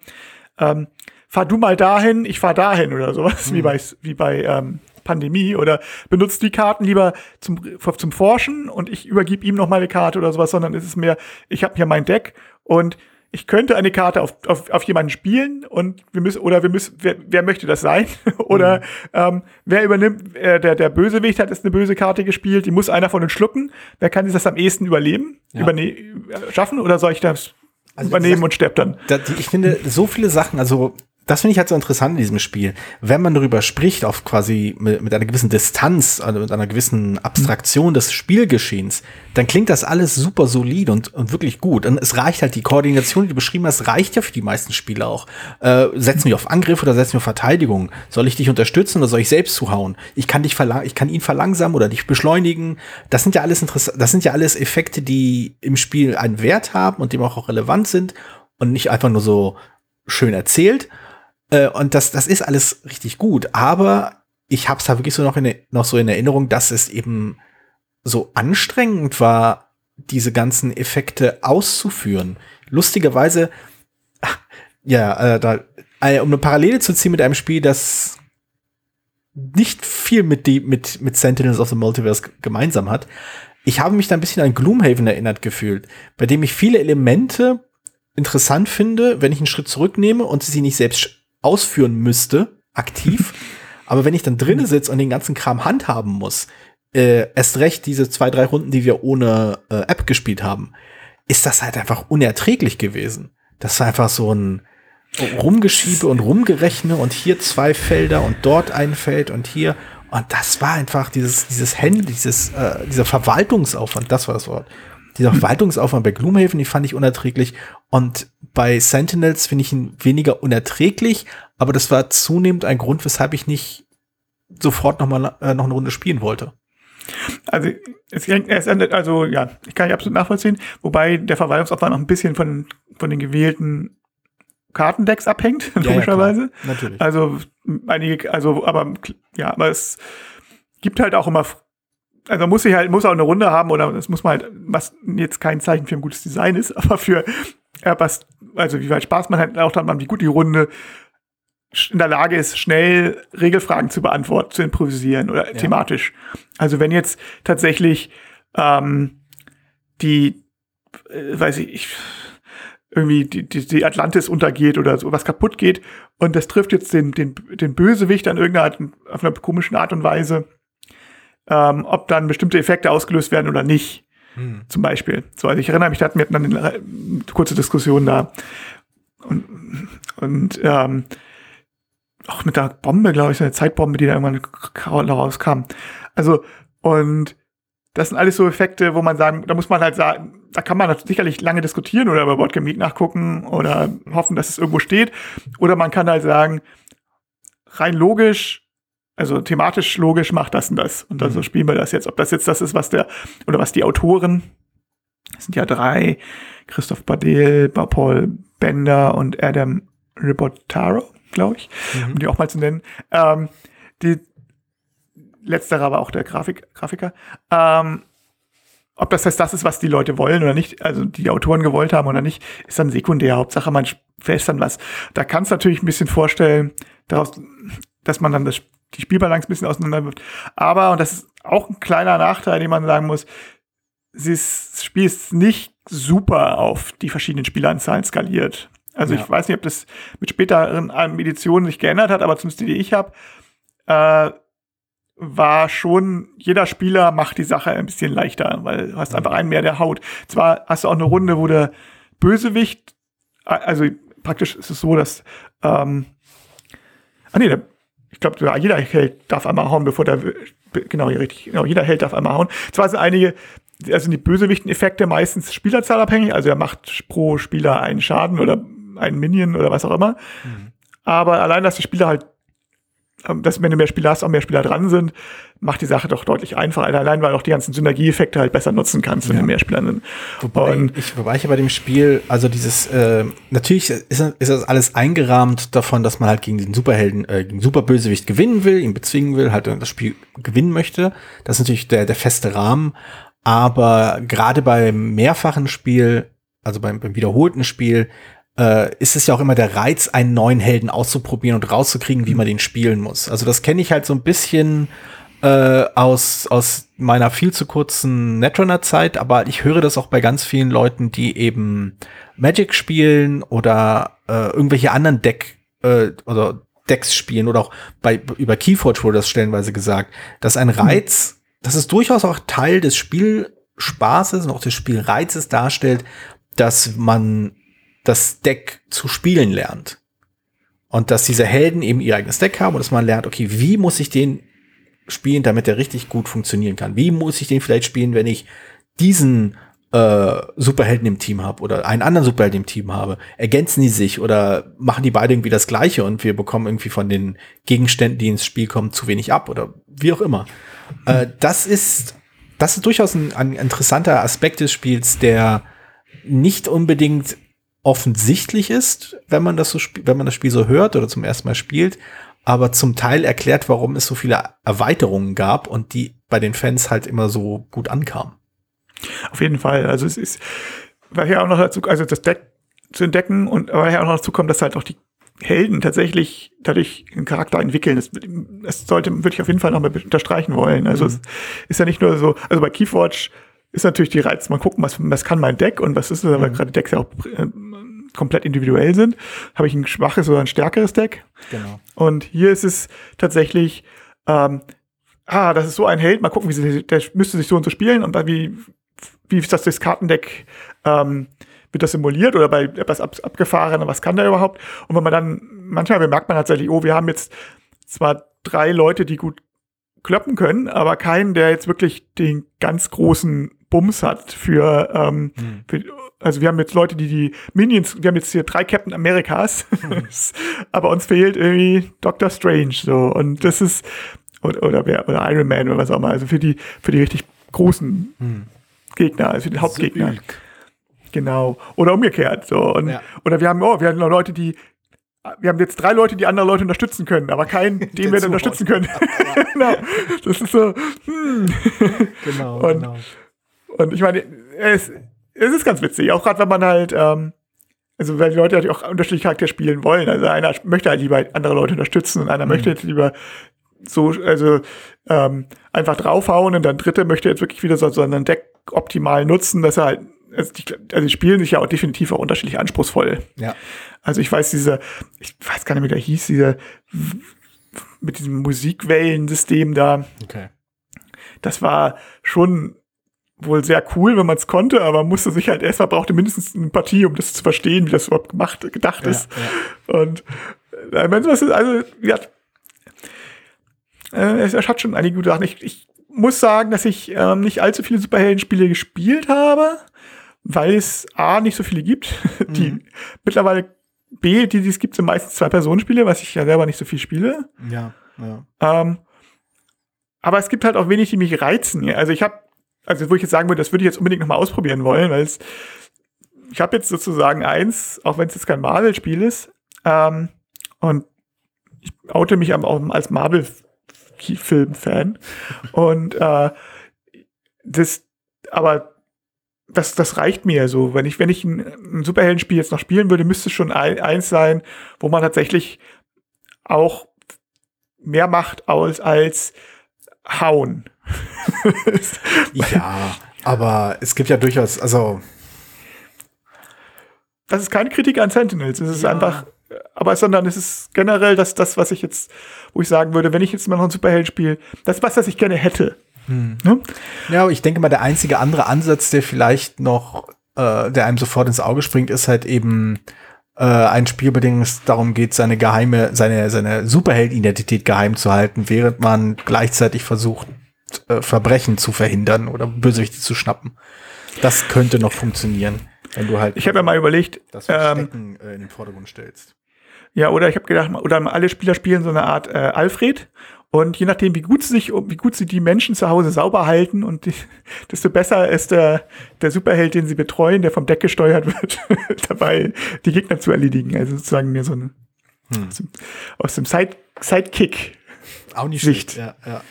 ähm, fahr du mal dahin, ich fahr dahin oder sowas, mhm. wie bei, wie bei ähm, Pandemie oder benutzt die Karten lieber zum, zum Forschen und ich übergib ihm noch mal eine Karte oder sowas, sondern es ist mehr, ich habe hier mein Deck und ich könnte eine Karte auf, auf, auf jemanden spielen und wir müssen, oder wir müssen, wer, wer möchte das sein? [LAUGHS] oder mhm. ähm, wer übernimmt, äh, der, der Bösewicht hat ist eine böse Karte gespielt, die muss einer von uns schlucken. Wer kann das am ehesten überleben, ja. überne äh, schaffen oder soll ich das also übernehmen und stirbt dann. Da, ich finde so viele Sachen, also das finde ich halt so interessant in diesem Spiel. Wenn man darüber spricht, auf quasi mit, mit einer gewissen Distanz, also mit einer gewissen Abstraktion des Spielgeschehens, dann klingt das alles super solid und, und wirklich gut. Und es reicht halt, die Koordination, die du beschrieben hast, reicht ja für die meisten Spiele auch. Äh, setz mich auf Angriff oder setz mich auf Verteidigung. Soll ich dich unterstützen oder soll ich selbst zuhauen? Ich kann dich verlang ich kann ihn verlangsamen oder dich beschleunigen. Das sind ja alles interessant, das sind ja alles Effekte, die im Spiel einen Wert haben und dem auch relevant sind und nicht einfach nur so schön erzählt. Äh, und das, das ist alles richtig gut, aber ich habe es da wirklich so noch, in, noch so in Erinnerung, dass es eben so anstrengend war, diese ganzen Effekte auszuführen. Lustigerweise, ach, [LAUGHS] ja, äh, da, äh, um eine Parallele zu ziehen mit einem Spiel, das nicht viel mit, die, mit, mit Sentinels of the Multiverse gemeinsam hat. Ich habe mich da ein bisschen an Gloomhaven erinnert gefühlt, bei dem ich viele Elemente interessant finde, wenn ich einen Schritt zurücknehme und sie nicht selbst ausführen müsste, aktiv. [LAUGHS] Aber wenn ich dann drinnen sitze und den ganzen Kram handhaben muss, äh, erst recht diese zwei, drei Runden, die wir ohne äh, App gespielt haben, ist das halt einfach unerträglich gewesen. Das war einfach so ein Rumgeschiebe und Rumgerechne und hier zwei Felder und dort ein Feld und hier. Und das war einfach dieses, dieses Handy, dieses, äh, dieser Verwaltungsaufwand, das war das Wort. Dieser Verwaltungsaufwand bei Gloomhaven, die fand ich unerträglich. Und bei Sentinels finde ich ihn weniger unerträglich, aber das war zunehmend ein Grund, weshalb ich nicht sofort noch mal äh, noch eine Runde spielen wollte. Also es, es endet, also ja, ich kann ich absolut nachvollziehen, wobei der Verwaltungsaufwand noch ein bisschen von, von den gewählten Kartendecks abhängt, [LAUGHS] ja, logischerweise. Ja, Natürlich. Also einige, also aber ja, aber es gibt halt auch immer also muss ich halt, muss auch eine Runde haben oder das muss man halt, was jetzt kein Zeichen für ein gutes Design ist, [LAUGHS] aber für ja, was, also wie weit Spaß man hat, auch dann man wie gut die Runde in der Lage ist, schnell Regelfragen zu beantworten, zu improvisieren oder ja. thematisch. Also wenn jetzt tatsächlich ähm, die, äh, weiß ich, ich irgendwie die, die, die Atlantis untergeht oder so was kaputt geht und das trifft jetzt den, den, den Bösewicht an irgendeiner Art, auf einer komischen Art und Weise, ähm, ob dann bestimmte Effekte ausgelöst werden oder nicht. Hm. Zum Beispiel. So, also ich erinnere mich, da hatten wir dann eine kurze Diskussion da. Und, und ähm, auch mit der Bombe, glaube ich, so eine Zeitbombe, die da irgendwann rauskam. Also, und das sind alles so Effekte, wo man sagen, da muss man halt sagen, da kann man sicherlich lange diskutieren oder über Boardgame Geek nachgucken oder hoffen, dass es irgendwo steht. Oder man kann halt sagen, rein logisch also thematisch logisch macht das und das. Und also mhm. spielen wir das jetzt. Ob das jetzt das ist, was der, oder was die Autoren, es sind ja drei, Christoph Badel, Paul Bender und Adam Ribotaro, glaube ich, mhm. um die auch mal zu nennen. Ähm, die letzterer war auch der Grafik, Grafiker. Ähm, ob das heißt, das ist, was die Leute wollen oder nicht, also die Autoren gewollt haben oder nicht, ist dann sekundär. Hauptsache, man fällt dann was. Da kannst du natürlich ein bisschen vorstellen, daraus, dass man dann das die Spielbalance ein bisschen auseinander wird. Aber, und das ist auch ein kleiner Nachteil, den man sagen muss, das Spiel ist nicht super auf die verschiedenen Spieleranzahlen skaliert. Also Ja. ich weiß nicht, ob das mit späteren ähm, Editionen sich geändert hat, aber zumindest die, die ich habe, äh, war schon, jeder Spieler macht die Sache ein bisschen leichter, weil du hast einfach einen mehr, der haut. Zwar hast du auch eine Runde, wo der Bösewicht, äh, also praktisch ist es so, dass, ähm, ah nee, der, ich glaube, jeder Held darf einmal hauen, bevor der, genau, ja, richtig, genau, jeder Held darf einmal hauen. Zwar sind einige, also die Bösewichten-Effekte meistens spielerzahlabhängig, also er macht pro Spieler einen Schaden oder einen Minion oder was auch immer. Aber allein, dass die Spieler halt, dass wenn du mehr Spieler hast, auch mehr Spieler dran sind, macht die Sache doch deutlich einfacher. Allein, weil auch die ganzen Synergieeffekte halt besser nutzen kannst, wenn Ja. du mehr Spieler sind. Wobei Und- ich, wobei ich ja bei dem Spiel, also dieses, äh, natürlich ist, ist das alles eingerahmt davon, dass man halt gegen den Superhelden, äh, gegen Superbösewicht gewinnen will, ihn bezwingen will, halt das Spiel gewinnen möchte. Das ist natürlich der, der feste Rahmen. Aber gerade beim mehrfachen Spiel, also beim, beim wiederholten Spiel, äh, ist es ja auch immer der Reiz, einen neuen Helden auszuprobieren und rauszukriegen, wie man den spielen muss. Also das kenne ich halt so ein bisschen äh, aus, aus meiner viel zu kurzen Netrunner-Zeit, aber ich höre das auch bei ganz vielen Leuten, die eben Magic spielen oder äh, irgendwelche anderen Deck äh, oder Decks spielen oder auch bei über Keyforge wurde das stellenweise gesagt, dass ein Reiz, dass es durchaus auch Teil des Spielspaßes und auch des Spielreizes darstellt, dass man das Deck zu spielen lernt. Und dass diese Helden eben ihr eigenes Deck haben und dass man lernt, okay, wie muss ich den spielen, damit der richtig gut funktionieren kann? Wie muss ich den vielleicht spielen, wenn ich diesen äh, Superhelden im Team habe oder einen anderen Superhelden im Team habe? Ergänzen die sich oder machen die beide irgendwie das Gleiche und wir bekommen irgendwie von den Gegenständen, die ins Spiel kommen, zu wenig ab oder wie auch immer? Äh, das ist das ist durchaus ein, ein interessanter Aspekt des Spiels, der nicht unbedingt offensichtlich ist, wenn man das so wenn man das Spiel so hört oder zum ersten Mal spielt, aber zum Teil erklärt, warum es so viele Erweiterungen gab und die bei den Fans halt immer so gut ankamen. Auf jeden Fall. Also es ist, weil hier auch noch dazu, also das Deck zu entdecken und aber hier auch noch dazu kommt, dass halt auch die Helden tatsächlich dadurch einen Charakter entwickeln. Das, das sollte, würde ich auf jeden Fall noch mal unterstreichen wollen. Also es ist ja nicht nur so, also bei Keyforge ist natürlich die Reiz, mal gucken, was, was kann mein Deck und was ist es, weil gerade Decks ja auch äh, komplett individuell sind. Habe ich ein schwaches oder ein stärkeres Deck? Genau. Und hier ist es tatsächlich, ähm, ah, das ist so ein Held, mal gucken, wie sie, der müsste sich so und so spielen und wie, wie ist das das Kartendeck, ähm, wird das simuliert oder bei etwas ab, abgefahren, was kann der überhaupt? Und wenn man dann, manchmal bemerkt man tatsächlich, oh, wir haben jetzt zwar drei Leute, die gut kloppen können, aber keinen, der jetzt wirklich den ganz großen Bums hat für, ähm, für also wir haben jetzt Leute, die die Minions, wir haben jetzt hier drei Captain Americas, [LAUGHS] aber uns fehlt irgendwie Doctor Strange so und das ist oder oder, wer, oder Iron Man oder was auch immer, also für die für die richtig großen Gegner, also für die Hauptgegner. Genau. Oder umgekehrt. So. Und, Ja. Oder wir haben, oh, wir haben noch Leute, die, wir haben jetzt drei Leute, die andere Leute unterstützen können, aber keinen, [LAUGHS] den wir unterstützen können. [LAUGHS] genau. Das ist so, hm. Genau, Und- genau. Und ich meine, es, es ist ganz witzig, auch gerade wenn man halt, ähm, also weil die Leute natürlich auch unterschiedliche Charaktere spielen wollen. Also einer möchte halt lieber andere Leute unterstützen und einer möchte jetzt lieber so, also ähm, einfach draufhauen und dann dritte möchte jetzt wirklich wieder so, so ein Deck optimal nutzen, dass er halt, also die, also die spielen sich ja auch definitiv auch unterschiedlich anspruchsvoll. Ja. Also ich weiß, dieser, ich weiß gar nicht, wie der hieß, dieser mit diesem Musikwellensystem da, Okay. das war schon wohl sehr cool, wenn man es konnte, aber musste sich halt erstmal brauchte mindestens eine Partie, um das zu verstehen, wie das überhaupt gemacht, gedacht Ja, ist. Und äh, was ist, also ja, äh, es, es hat schon einige gute Sachen. Ich, ich muss sagen, dass ich ähm, nicht allzu viele Superhelden-Spiele gespielt habe, weil es A nicht so viele gibt. [LAUGHS] Die mittlerweile B, die, die es gibt, sind meistens Zwei-Personen-Spiele, was ich ja selber nicht so viel spiele. Ja, ja. Ähm, aber es gibt halt auch wenig, die mich reizen. Ja. Also ich habe, also wo ich jetzt sagen würde, das würde ich jetzt unbedingt nochmal ausprobieren wollen, weil es, ich habe jetzt sozusagen eins, auch wenn es jetzt kein Marvel-Spiel ist, ähm, und ich oute mich auch als Marvel-Film-Fan. und äh, das, aber das, das reicht mir so. Wenn ich, wenn ich ein, ein Superheldenspiel jetzt noch spielen würde, müsste es schon ein, eins sein, wo man tatsächlich auch mehr macht als, als hauen. [LAUGHS] Ja, Aber es gibt ja durchaus, also. Das ist keine Kritik an Sentinels. Es ist ja. einfach, aber sondern es ist generell das, das, was ich jetzt, wo ich sagen würde, wenn ich jetzt mal noch ein Superheld spiele, das ist was, das ich gerne hätte. Hm. Ja? ja, ich denke mal, der einzige andere Ansatz, der vielleicht noch, äh, der einem sofort ins Auge springt, ist halt eben äh, ein Spiel, bei dem es darum geht, seine geheime, seine, seine Superheld-Identität geheim zu halten, während man gleichzeitig versucht, äh, Verbrechen zu verhindern oder Bösewichte zu schnappen. Das könnte noch funktionieren, wenn du halt. Ich habe ja mal überlegt, das Verstecken ähm, in den Vordergrund stellst. Ja, oder ich habe gedacht, oder alle Spieler spielen so eine Art äh, Alfred und je nachdem, wie gut sie sich, wie gut sie die Menschen zu Hause sauber halten und die, [LAUGHS] desto besser ist der, der Superheld, den sie betreuen, der vom Deck gesteuert wird, [LAUGHS] dabei die Gegner zu erledigen. Also sozusagen mir so ein hm. aus dem, Side, Sidekick. Auch nicht Sicht. Schlecht. Ja, ja.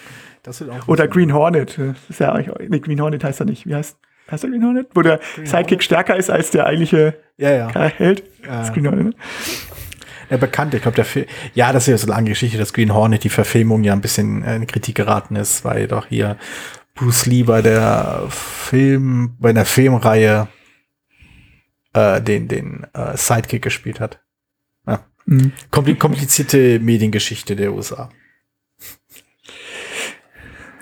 Das wird auch Oder Green Hornet. Das ist ja nee, Green Hornet heißt er nicht. Wie heißt, heißt er Green Hornet? Wo der Green Sidekick Hornet? stärker ist als der eigentliche ja, ja. Held. Ja. Das ist Green Hornet, ne? Ja, bekannt. Ich glaube, der Film, ja, das ist ja so eine lange Geschichte, dass Green Hornet die Verfilmung ja ein bisschen in Kritik geraten ist, weil doch hier Bruce Lee bei der Film, bei einer Filmreihe äh, den, den äh, Sidekick gespielt hat. Ja. Mhm. Komplizierte Mediengeschichte der USA.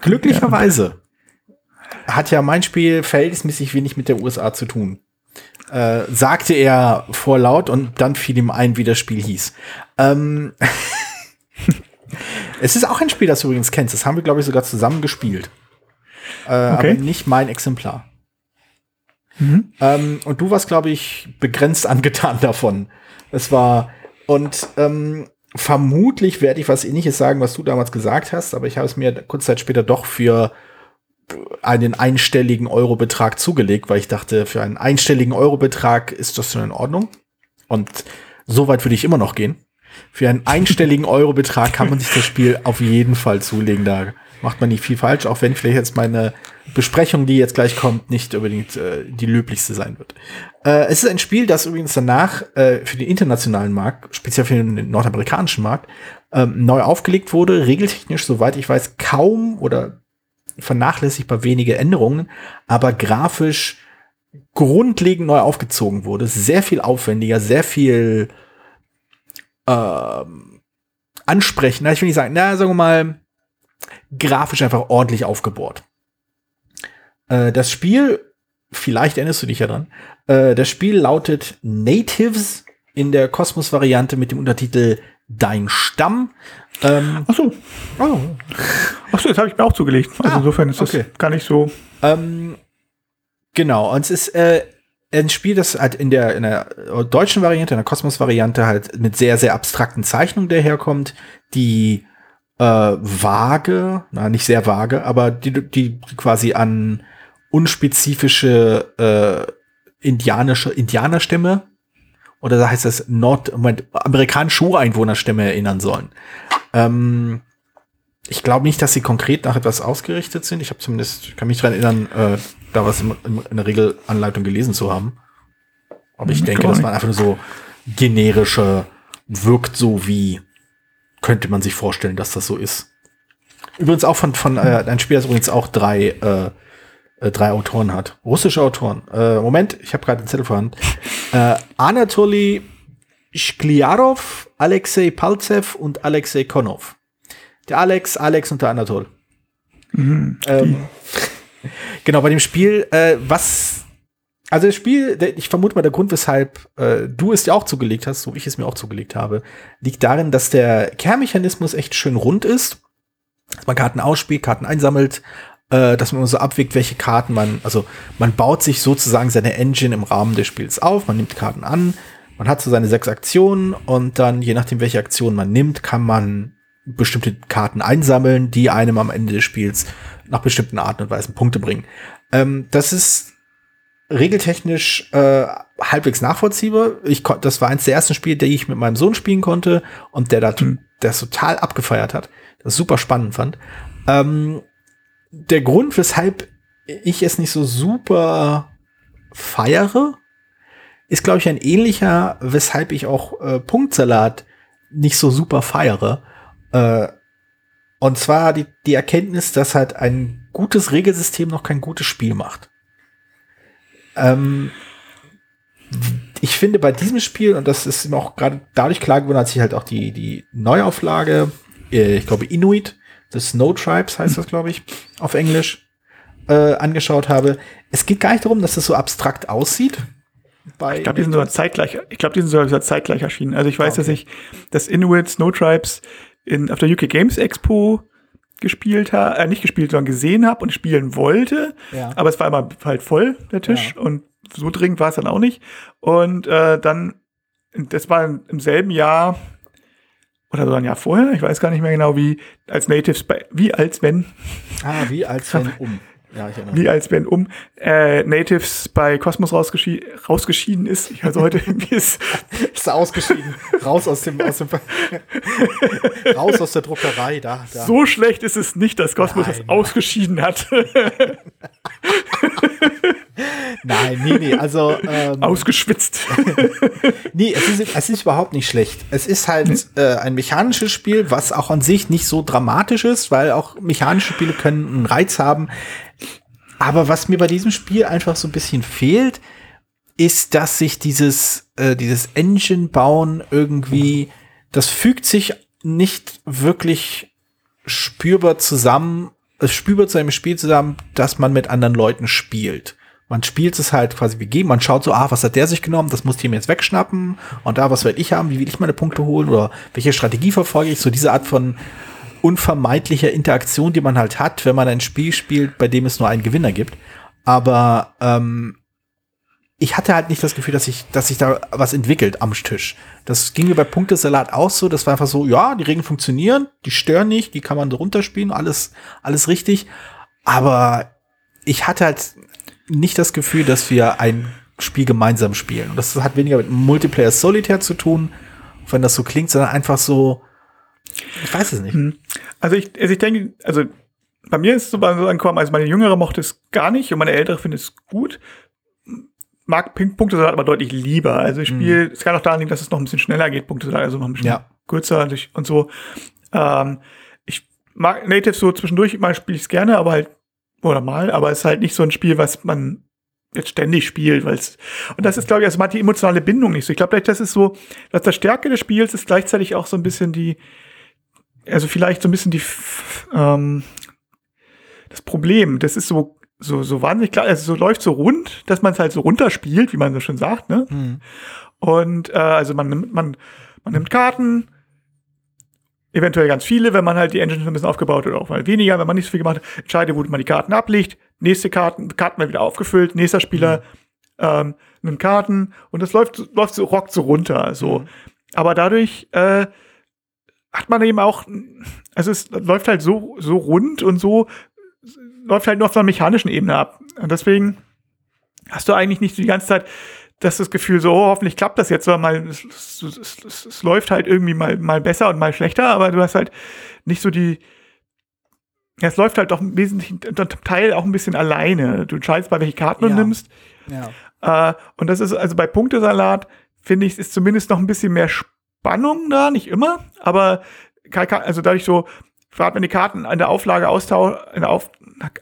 Glücklicherweise ja. hat ja mein Spiel verhältnismäßig wenig mit der USA zu tun äh, sagte er vorlaut und dann fiel ihm ein, wie das Spiel hieß. Ähm [LAUGHS] es ist auch ein Spiel, das du übrigens kennst. Das haben wir, glaube ich, sogar zusammen gespielt. Äh, okay. Aber nicht mein Exemplar. Mhm. Ähm, und du warst, glaube ich, begrenzt angetan [LAUGHS] davon. Es war, und ähm, vermutlich werde ich was ähnliches sagen, was du damals gesagt hast, aber ich habe es mir kurz Zeit später doch für einen einstelligen Eurobetrag zugelegt, weil ich dachte, für einen einstelligen Eurobetrag ist das schon in Ordnung. Und so weit würde ich immer noch gehen. Für einen einstelligen Eurobetrag kann man sich das Spiel auf jeden Fall zulegen. Da macht man nicht viel falsch, auch wenn vielleicht jetzt meine Besprechung, die jetzt gleich kommt, nicht unbedingt äh, die löblichste sein wird. Äh, es ist ein Spiel, das übrigens danach äh, für den internationalen Markt, speziell für den nordamerikanischen Markt, ähm, neu aufgelegt wurde. Regeltechnisch, soweit ich weiß, kaum oder vernachlässigbar wenige Änderungen, aber grafisch grundlegend neu aufgezogen wurde. Sehr viel aufwendiger, sehr viel äh, ansprechender. Ich will nicht sagen, na, sagen wir mal, grafisch einfach ordentlich aufgebohrt. Äh, das Spiel, vielleicht erinnerst du dich ja dran, äh, das Spiel lautet Natives in der Kosmos-Variante mit dem Untertitel Dein Stamm. Ähm, Ach so. Oh. Ach so, das habe ich mir auch zugelegt. Also ah, insofern ist das okay. gar nicht so. Ähm, genau, und es ist äh, ein Spiel, das halt in der, in der deutschen Variante, in der Kosmos-Variante halt mit sehr, sehr abstrakten Zeichnungen daherkommt, die äh, vage, na, nicht sehr vage, aber die, die quasi an unspezifische äh, indianische Indianerstämme oder da heißt es Nord, Moment, amerikanische Ureinwohnerstämme erinnern sollen. Ähm, ich glaube nicht, dass sie konkret nach etwas ausgerichtet sind. Ich habe zumindest, kann mich daran erinnern, äh, da was in, in, der Regelanleitung gelesen zu haben. Aber ich hm, denke, das war einfach nur so generische, wirkt so wie, könnte man sich vorstellen, dass das so ist. Übrigens auch von, von äh, ein Spiel, das übrigens auch drei, äh, äh, drei Autoren hat. Russische Autoren. Äh, Moment, ich habe gerade den Zettel vorhanden. [LAUGHS] Äh, Anatoly Shkliarov, Alexei Palzev und Alexei Konov. Der Alex, Alex und der Anatol. Mhm, ähm, [LAUGHS] genau, bei dem Spiel, äh, was, also das Spiel, ich vermute mal, der Grund, weshalb äh, du es dir auch zugelegt hast, so wie ich es mir auch zugelegt habe, liegt darin, dass der Kernmechanismus echt schön rund ist. Dass man Karten ausspielt, Karten einsammelt, äh, dass man so abwägt, welche Karten man, also man baut sich sozusagen seine Engine im Rahmen des Spiels auf, man nimmt Karten an, man hat so seine sechs Aktionen und dann, je nachdem, welche Aktion man nimmt, kann man bestimmte Karten einsammeln, die einem am Ende des Spiels nach bestimmten Arten und Weisen Punkte bringen. Ähm, das ist regeltechnisch äh, halbwegs nachvollziehbar. Ich das war eins der ersten Spiele, die ich mit meinem Sohn spielen konnte und der da mhm. der total abgefeiert hat, das super spannend fand. Ähm, der Grund, weshalb ich es nicht so super feiere, ist, glaube ich, ein ähnlicher, weshalb ich auch äh, Punktsalat nicht so super feiere. Äh, und zwar die, die Erkenntnis, dass halt ein gutes Regelsystem noch kein gutes Spiel macht. Ähm, ich finde bei diesem Spiel, und das ist mir auch gerade dadurch klar geworden, als ich halt auch die, die Neuauflage, äh, ich glaube Inuit, The Snow Tribes heißt das, glaube ich, auf Englisch, äh, angeschaut habe. Es geht gar nicht darum, dass das so abstrakt aussieht. Bei ich glaube, die sind sogar zeitgleich, ich glaube, die sind sogar zeitgleich erschienen. Also ich weiß, okay. dass ich das Inuit Snow Tribes in, auf der UK Games Expo gespielt habe, äh, nicht gespielt, sondern gesehen habe und spielen wollte. Ja. Aber es war immer halt voll, der Tisch. Ja. Und so dringend war es dann auch nicht. Und äh, dann, das war im selben Jahr, oder so ein Jahr vorher, ich weiß gar nicht mehr genau, wie als Natives, bei, wie als wenn. Ah, wie als wenn [LAUGHS] um. Ja, ich erinnere. Wie als wenn um äh, Natives bei Cosmos rausgeschi rausgeschieden ist. Also heute [LAUGHS] irgendwie ist, ist ausgeschieden. Raus aus dem, aus dem [LAUGHS] raus aus der Druckerei. Da, da. So schlecht ist es nicht, dass Cosmos Nein, das ausgeschieden hat. Nein, nee, nee, also ähm, ausgeschwitzt. [LAUGHS] nee, es ist, es ist überhaupt nicht schlecht. Es ist halt äh, ein mechanisches Spiel, was auch an sich nicht so dramatisch ist, weil auch mechanische Spiele können einen Reiz haben. Aber was mir bei diesem Spiel einfach so ein bisschen fehlt, ist, dass sich dieses, äh, dieses Engine-Bauen irgendwie, das fügt sich nicht wirklich spürbar zusammen, es spürbar zu einem Spiel zusammen, dass man mit anderen Leuten spielt. Man spielt es halt quasi wie geben, man schaut so, ah, was hat der sich genommen, das muss ich mir jetzt wegschnappen und da, was werde ich haben, wie will ich meine Punkte holen oder welche Strategie verfolge ich, so diese Art von unvermeidlicher Interaktion, die man halt hat, wenn man ein Spiel spielt, bei dem es nur einen Gewinner gibt. Aber ähm, ich hatte halt nicht das Gefühl, dass sich dass ich da was entwickelt am Tisch. Das ging mir bei Punktesalat auch so. Das war einfach so, ja, die Regeln funktionieren, die stören nicht, die kann man so runterspielen, alles, alles richtig. Aber ich hatte halt nicht das Gefühl, dass wir ein Spiel gemeinsam spielen. Und das hat weniger mit Multiplayer Solitär zu tun, wenn das so klingt, sondern einfach so, ich weiß es nicht. Hm. Also ich, also ich denke, also bei mir ist es so angekommen, also meine Jüngere mochte es gar nicht und meine Ältere findet es gut. Mag Punkte aber deutlich lieber. Also ich spiele, mhm. es kann auch daran liegen, dass es noch ein bisschen schneller geht, Punkte also noch ein bisschen ja. kürzer und so. Ähm, ich mag Native so zwischendurch, mal spiele ich es gerne, aber halt, oder mal, aber es ist halt nicht so ein Spiel, was man jetzt ständig spielt, weil es und das ist glaube ich also man hat die emotionale Bindung nicht so. Ich glaube das ist so, dass das Stärke des Spiels ist gleichzeitig auch so ein bisschen die also vielleicht so ein bisschen die, ähm, das Problem, das ist so, so, so wahnsinnig klar, also so läuft so rund, dass man es halt so runterspielt, wie man so schon sagt, ne? Mhm. Und äh, also man nimmt, man, man nimmt Karten, eventuell ganz viele, wenn man halt die Engine ein bisschen aufgebaut hat, oder auch mal weniger, wenn man nicht so viel gemacht hat, entscheide, wo man die Karten ablegt, nächste Karten, Karten werden wieder aufgefüllt, nächster Spieler mhm. ähm, nimmt Karten und das läuft, läuft so, rockt so runter, so. Mhm. Aber dadurch äh, hat man eben auch, also es läuft halt so, so rund und so, läuft halt nur auf einer mechanischen Ebene ab. Und deswegen hast du eigentlich nicht die ganze Zeit das, das Gefühl, so, oh, hoffentlich klappt das jetzt, sondern mal, es, es, es, es, läuft halt irgendwie mal, mal besser und mal schlechter, aber du hast halt nicht so die, ja, es läuft halt doch im wesentlichen Teil auch ein bisschen alleine. Du entscheidest, bei welche Karten ja. du nimmst. Ja. Äh, und das ist also bei Punktesalat, finde ich, ist zumindest noch ein bisschen mehr Spannung da, nicht immer, aber also dadurch so, gerade wenn die Karten an der Auflage austauchen, in der Auf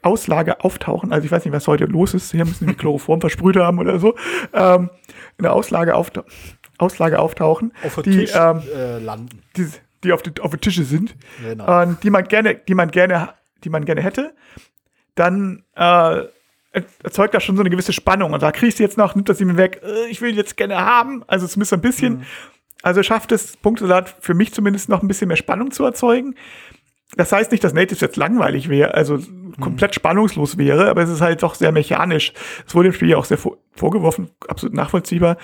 Auslage auftauchen, also ich weiß nicht, was heute los ist, hier müssen die Chloroform [LAUGHS] versprüht haben oder so, ähm, in der Auslage, auftau Auslage auftauchen, auf die, Tisch, ähm, äh, landen. Die, die auf, die, auf den Tische sind, genau. ähm, die man gerne, die man gerne, die man gerne hätte, dann äh, erzeugt das schon so eine gewisse Spannung. Und da kriegst du jetzt noch, nimmt das sie mir weg, äh, ich will jetzt gerne haben. Also zumindest ein bisschen. Mhm. Also schafft es Punktesalat für mich zumindest noch ein bisschen mehr Spannung zu erzeugen. Das heißt nicht, dass Natives jetzt langweilig wäre, also mhm. komplett spannungslos wäre, aber es ist halt doch sehr mechanisch. Es wurde dem Spiel ja auch sehr vorgeworfen, absolut nachvollziehbar.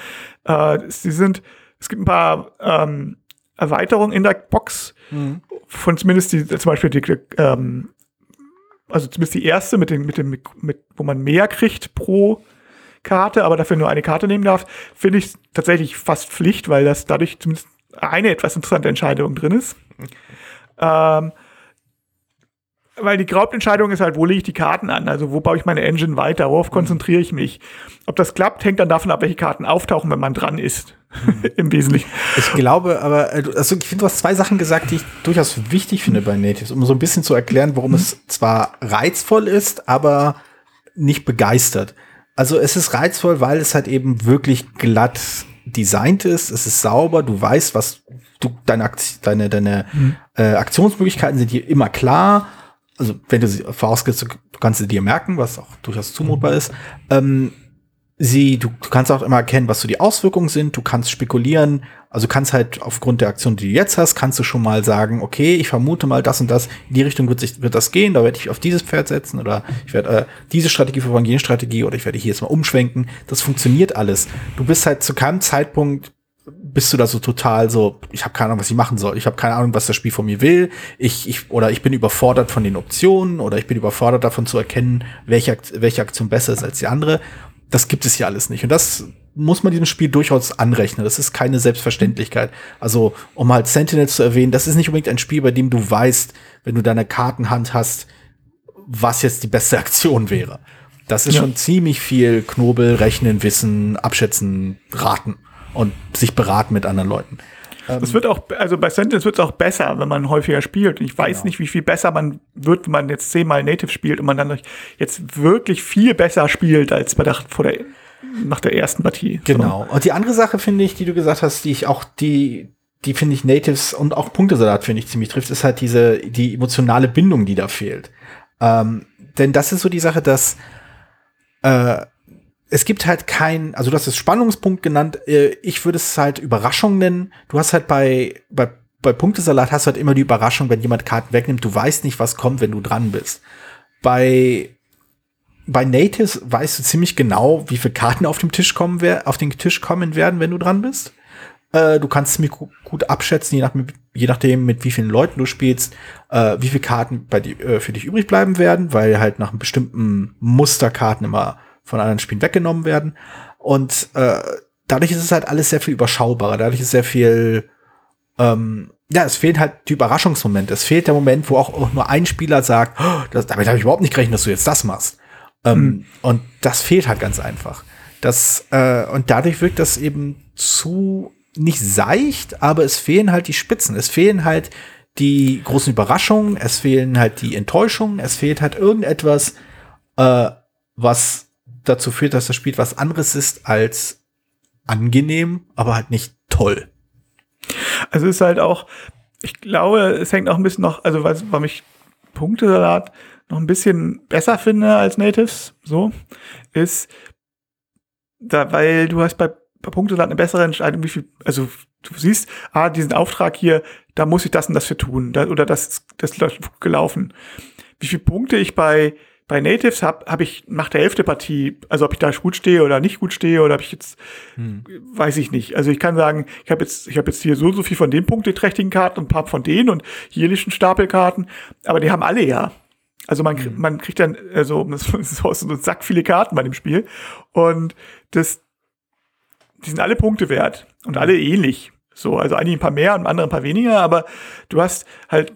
Äh, sie sind, es gibt ein paar ähm, Erweiterungen in der Box, mhm. von zumindest die, zum Beispiel die, ähm, also zumindest die erste mit dem, mit dem, mit, wo man mehr kriegt pro Karte, aber dafür nur eine Karte nehmen darf, finde ich tatsächlich fast Pflicht, weil das dadurch zumindest eine etwas interessante Entscheidung drin ist. Ähm, weil die Hauptentscheidung ist halt, wo lege ich die Karten an? Also wo baue ich meine Engine weiter? Worauf konzentriere ich mich? Ob das klappt, hängt dann davon ab, welche Karten auftauchen, wenn man dran ist. [LAUGHS] Im Wesentlichen. Ich glaube, aber äh, also ich finde, du hast zwei Sachen gesagt, die ich durchaus wichtig finde bei Natives, um so ein bisschen zu erklären, warum mhm. es zwar reizvoll ist, aber nicht begeistert. Also es ist reizvoll, weil es halt eben wirklich glatt designt ist. Es ist sauber, du weißt, was du deine Aktion, deine deine mhm. äh, Aktionsmöglichkeiten sind hier immer klar. Also wenn du sie vorausgehst, du, du kannst sie dir merken, was auch durchaus zumutbar ist. Ähm, sie, du, du kannst auch immer erkennen, was so die Auswirkungen sind. Du kannst spekulieren. Also kannst halt aufgrund der Aktion, die du jetzt hast, kannst du schon mal sagen, okay, ich vermute mal das und das, in die Richtung wird, sich, wird das gehen, da werde ich auf dieses Pferd setzen oder ich werde äh, diese Strategie verfolgen, jene Strategie oder ich werde hier jetzt mal umschwenken. Das funktioniert alles. Du bist halt zu keinem Zeitpunkt bist du da so total so, ich habe keine Ahnung, was ich machen soll. Ich habe keine Ahnung, was das Spiel von mir will. Ich, ich, oder ich bin überfordert von den Optionen oder ich bin überfordert davon zu erkennen, welche, welche Aktion besser ist als die andere das gibt es hier alles nicht. Und das muss man diesem Spiel durchaus anrechnen. Das ist keine Selbstverständlichkeit. Also, um halt Sentinels zu erwähnen, das ist nicht unbedingt ein Spiel, bei dem du weißt, wenn du deine Kartenhand hast, was jetzt die beste [LAUGHS] Aktion wäre. Das ist ja. schon ziemlich viel Knobel, Rechnen, Wissen, Abschätzen, Raten und sich beraten mit anderen Leuten. Es wird auch, also bei Sentinels wird es auch besser, wenn man häufiger spielt. Und ich weiß genau. nicht, wie viel besser man wird, wenn man jetzt zehnmal Native spielt und man dann jetzt wirklich viel besser spielt als bei der, vor der, nach der ersten Partie. Genau. Und die andere Sache finde ich, die du gesagt hast, die ich auch, die, die finde ich Natives und auch Punktesalat finde ich ziemlich trifft, ist halt diese, die emotionale Bindung, die da fehlt. Ähm, denn das ist so die Sache, dass äh, es gibt halt kein, also du hast es Spannungspunkt genannt, äh, ich würde es halt Überraschung nennen. Du hast halt bei, bei, bei Punktesalat hast du halt immer die Überraschung, wenn jemand Karten wegnimmt, du weißt nicht, was kommt, wenn du dran bist. Bei, bei Natives weißt du ziemlich genau, wie viele Karten auf dem Tisch kommen, auf den Tisch kommen werden, wenn du dran bist. Äh, du kannst ziemlich gut abschätzen, je, nach, je nachdem, mit wie vielen Leuten du spielst, äh, wie viele Karten bei die, äh, für dich übrig bleiben werden, weil halt nach einem bestimmten Musterkarten immer von anderen Spielen weggenommen werden. Und äh, dadurch ist es halt alles sehr viel überschaubarer. Dadurch ist sehr viel, ähm, ja, es fehlt halt die Überraschungsmomente. Es fehlt der Moment, wo auch, auch nur ein Spieler sagt, oh, das, damit habe ich überhaupt nicht gerechnet, dass du jetzt das machst. Ähm, mhm. Und das fehlt halt ganz einfach. Das, äh, und dadurch wirkt das eben zu nicht seicht, aber es fehlen halt die Spitzen. Es fehlen halt die großen Überraschungen, es fehlen halt die Enttäuschungen, es fehlt halt irgendetwas, äh, was dazu führt, dass das Spiel was anderes ist als angenehm, aber halt nicht toll. Also ist halt auch, ich glaube, es hängt auch ein bisschen noch, also was, warum ich Punktesalat noch ein bisschen besser finde als Natives, so, ist, da, weil du hast bei, bei Punktesalat eine bessere Entscheidung, wie viel, also du siehst, ah, diesen Auftrag hier, da muss ich das und das für tun, da, oder das, das ist gelaufen. Wie viele Punkte ich bei bei Natives habe hab ich nach der Hälfte Partie, also ob ich da gut stehe oder nicht gut stehe oder ob ich jetzt, hm. weiß ich nicht. Also ich kann sagen, ich habe jetzt, ich habe jetzt hier so so viel von den punkteträchtigen Karten und ein paar von denen und hier liegen Stapelkarten, aber die haben alle ja. Also man, hm. man kriegt dann, also [LAUGHS] das ist so ein Sack viele Karten bei dem Spiel und das, die sind alle Punkte wert und alle ähnlich. So, also einige ein paar mehr und andere ein paar weniger, aber du hast halt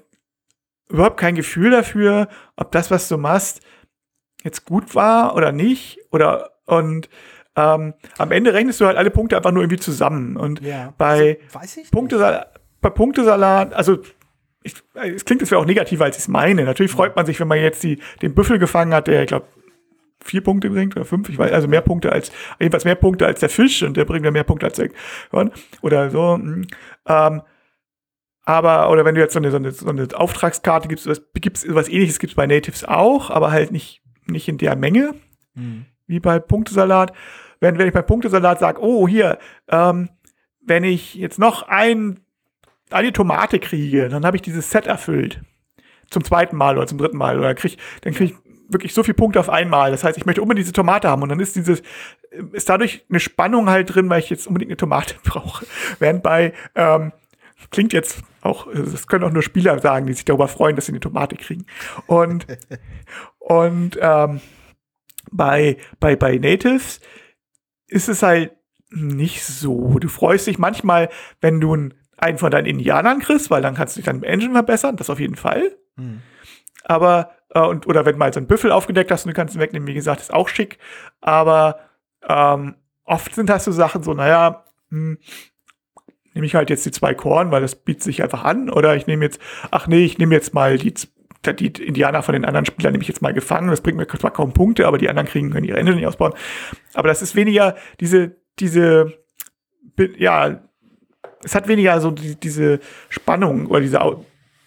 überhaupt kein Gefühl dafür, ob das, was du machst, jetzt gut war oder nicht. Oder und ähm, am Ende rechnest du halt alle Punkte einfach nur irgendwie zusammen. Und ja. bei, also, Punktesalat, bei Punktesalat, also ich, es klingt jetzt auch negativer, als ich es meine. Natürlich freut man sich, wenn man jetzt die, den Büffel gefangen hat, der, ich glaube, vier Punkte bringt oder fünf, ich weiß, also mehr Punkte als, jedenfalls mehr Punkte als der Fisch und der bringt ja mehr Punkte als der, oder so. Hm. Ähm, aber, oder wenn du jetzt so eine, so eine, so eine Auftragskarte gibst, was, gibt's, was ähnliches gibt es bei Natives auch, aber halt nicht nicht in der Menge, mhm. wie bei Punktesalat. Wenn, wenn ich bei Punktesalat sage, oh, hier, ähm, wenn ich jetzt noch ein, eine Tomate kriege, dann habe ich dieses Set erfüllt. Zum zweiten Mal oder zum dritten Mal. Oder krieg, dann kriege ich wirklich so viele Punkte auf einmal. Das heißt, ich möchte unbedingt diese Tomate haben. Und dann ist dieses, ist dadurch eine Spannung halt drin, weil ich jetzt unbedingt eine Tomate [LAUGHS] brauche. Während bei, ähm, klingt jetzt auch, das können auch nur Spieler sagen, die sich darüber freuen, dass sie eine Tomate kriegen. Und, und ähm, bei, bei, bei Natives ist es halt nicht so. Du freust dich manchmal, wenn du einen von deinen Indianern kriegst, weil dann kannst du dich dann im Engine verbessern, das auf jeden Fall. Mhm. Aber, äh, und, oder wenn du mal so einen Büffel aufgedeckt hast und du kannst ihn wegnehmen, wie gesagt, ist auch schick. Aber ähm, oft sind das so Sachen so, naja, hm, nehme ich halt jetzt die zwei Korn, weil das bietet sich einfach an. Oder ich nehme jetzt, ach nee, ich nehme jetzt mal die, die Indianer von den anderen Spielern nehme ich jetzt mal gefangen. Das bringt mir zwar kaum Punkte, aber die anderen kriegen können ihre Engine nicht ausbauen. Aber das ist weniger diese, diese, ja, es hat weniger so die, diese Spannung oder diese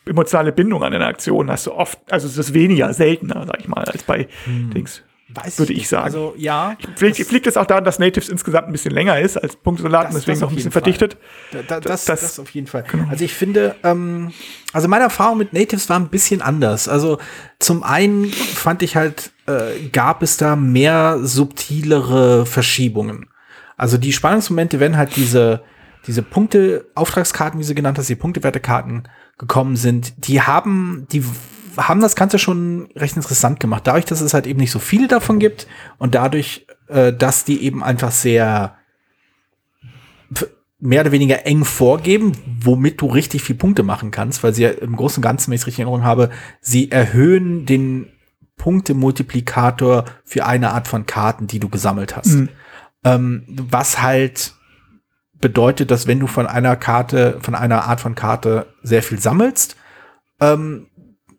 emotionale Bindung an eine Aktion hast du oft, also es ist weniger, seltener, sag ich mal, als bei hm. Dings. Weiß würde ich sagen. Also, ja. Vielleicht das liegt es auch daran, dass Natives insgesamt ein bisschen länger ist als Punktsoldaten, das, deswegen noch ein bisschen verdichtet. Da, das, das, das, auf jeden Fall. Genau. Also ich finde, ähm, also meine Erfahrung mit Natives war ein bisschen anders. Also zum einen fand ich halt, äh, gab es da mehr subtilere Verschiebungen. Also die Spannungsmomente, wenn halt diese, diese Punkte, Auftragskarten, wie sie genannt hast, die Punktewertekarten gekommen sind, die haben, die haben das Ganze schon recht interessant gemacht. Dadurch, dass es halt eben nicht so viele davon gibt und dadurch, äh, dass die eben einfach sehr mehr oder weniger eng vorgeben, womit du richtig viel Punkte machen kannst, weil sie ja im Großen und Ganzen, wenn ich es richtig in Erinnerung habe, sie erhöhen den Punktemultiplikator für eine Art von Karten, die du gesammelt hast. Mhm. Ähm, was halt bedeutet, dass wenn du von einer Karte, von einer Art von Karte sehr viel sammelst, ähm,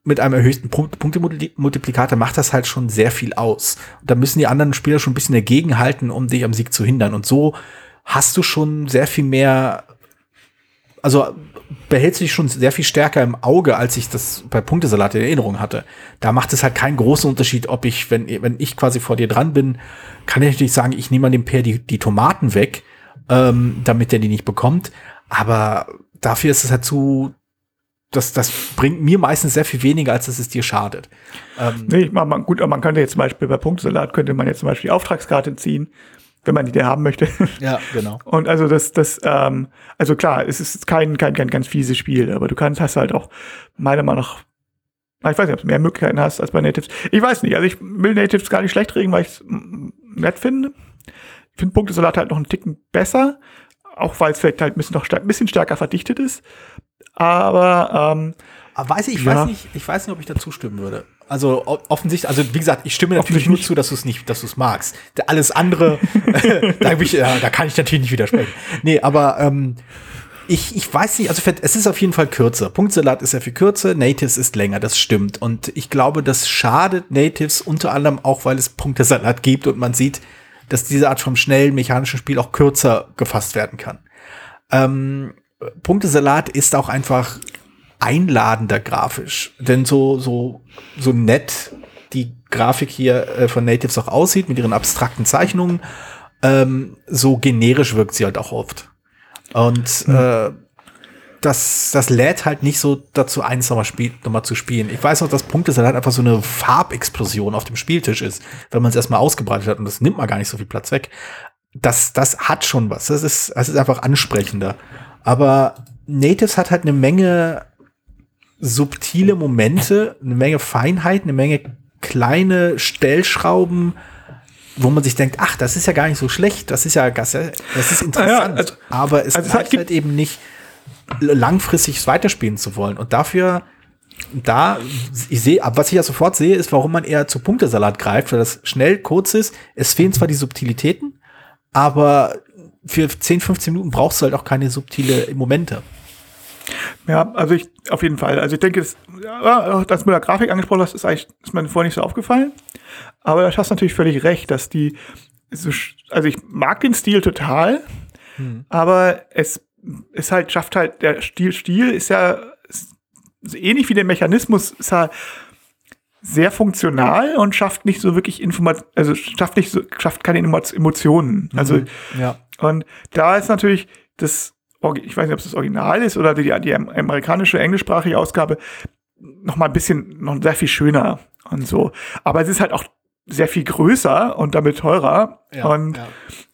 mit einem erhöhten Punktemultiplikator macht das halt schon sehr viel aus. Und da müssen die anderen Spieler schon ein bisschen dagegen halten, um dich am Sieg zu hindern. Und so hast du schon sehr viel mehr, also behältst du dich schon sehr viel stärker im Auge, als ich das bei Punktesalat in Erinnerung hatte. Da macht es halt keinen großen Unterschied, ob ich, wenn, wenn ich quasi vor dir dran bin, kann ich natürlich sagen, ich nehme an dem Pair die, die Tomaten weg, ähm, damit der die nicht bekommt. Aber dafür ist es halt zu, das, das bringt mir meistens sehr viel weniger, als dass es dir schadet. Ähm, nee, man, man, gut, aber man könnte jetzt zum Beispiel bei Punktsalat könnte man jetzt zum Beispiel die Auftragskarte ziehen, wenn man die da haben möchte. Ja, genau. [LAUGHS] Und also das, das, ähm, also klar, es ist kein, kein, kein ganz fieses Spiel, aber du kannst, hast halt auch meiner Meinung nach, ich weiß nicht, ob du mehr Möglichkeiten hast als bei Natives. Ich weiß nicht, also ich will Natives gar nicht schlecht reden, weil ich es nett finde. Ich finde Punktesalat halt noch einen Ticken besser, auch weil es vielleicht halt ein bisschen, noch stark, ein bisschen stärker verdichtet ist. Aber, ähm, weiß ich, ich ja. weiß nicht, ich weiß nicht, ob ich da zustimmen würde. Also offensichtlich, also wie gesagt, ich stimme natürlich nur zu, dass du es nicht, dass du es magst. Alles andere, [LAUGHS] da, ich, ja, da kann ich natürlich nicht widersprechen. Nee, aber ähm, ich, ich weiß nicht, also es ist auf jeden Fall kürzer. Punktsalat ist ja viel kürzer, Natives ist länger, das stimmt. Und ich glaube, das schadet Natives unter anderem auch, weil es Punktesalat gibt und man sieht, dass diese Art von schnellen mechanischen Spiel auch kürzer gefasst werden kann. Ähm, Punktesalat ist auch einfach einladender grafisch. Denn so, so, so nett die Grafik hier äh, von Natives auch aussieht, mit ihren abstrakten Zeichnungen, ähm, so generisch wirkt sie halt auch oft. Und mhm. äh, das, das lädt halt nicht so dazu ein, es nochmal, spiel, nochmal zu spielen. Ich weiß auch, dass Punktesalat einfach so eine Farbexplosion auf dem Spieltisch ist, wenn man es erstmal ausgebreitet hat und das nimmt man gar nicht so viel Platz weg. Das, das hat schon was. Das ist, das ist einfach ansprechender. Aber Natives hat halt eine Menge subtile Momente, eine Menge Feinheit, eine Menge kleine Stellschrauben, wo man sich denkt, ach, das ist ja gar nicht so schlecht, das ist ja, das ist interessant, ja, also, aber es also zeigt halt eben nicht langfristig weiterspielen zu wollen. Und dafür, da, ich sehe, was ich ja sofort sehe, ist, warum man eher zu Punktesalat greift, weil das schnell, kurz ist. Es fehlen zwar die Subtilitäten, aber für 10, 15 Minuten brauchst du halt auch keine subtile Momente. Ja, also ich, auf jeden Fall. Also ich denke, das, ja, dass du mit der Grafik angesprochen hast, ist eigentlich, ist mir vorher nicht so aufgefallen. Aber da hast du natürlich völlig recht, dass die, so, also ich mag den Stil total, hm. aber es ist halt, schafft halt, der Stil, Stil ist ja ist ähnlich wie der Mechanismus, ist halt sehr funktional und schafft nicht so wirklich Informationen, also schafft nicht so, schafft keine Emotionen. Also, mhm, ja. Und da ist natürlich das, ich weiß nicht, ob es das Original ist oder die, die amerikanische englischsprachige Ausgabe, noch mal ein bisschen, noch sehr viel schöner und so. Aber es ist halt auch sehr viel größer und damit teurer. Ja, und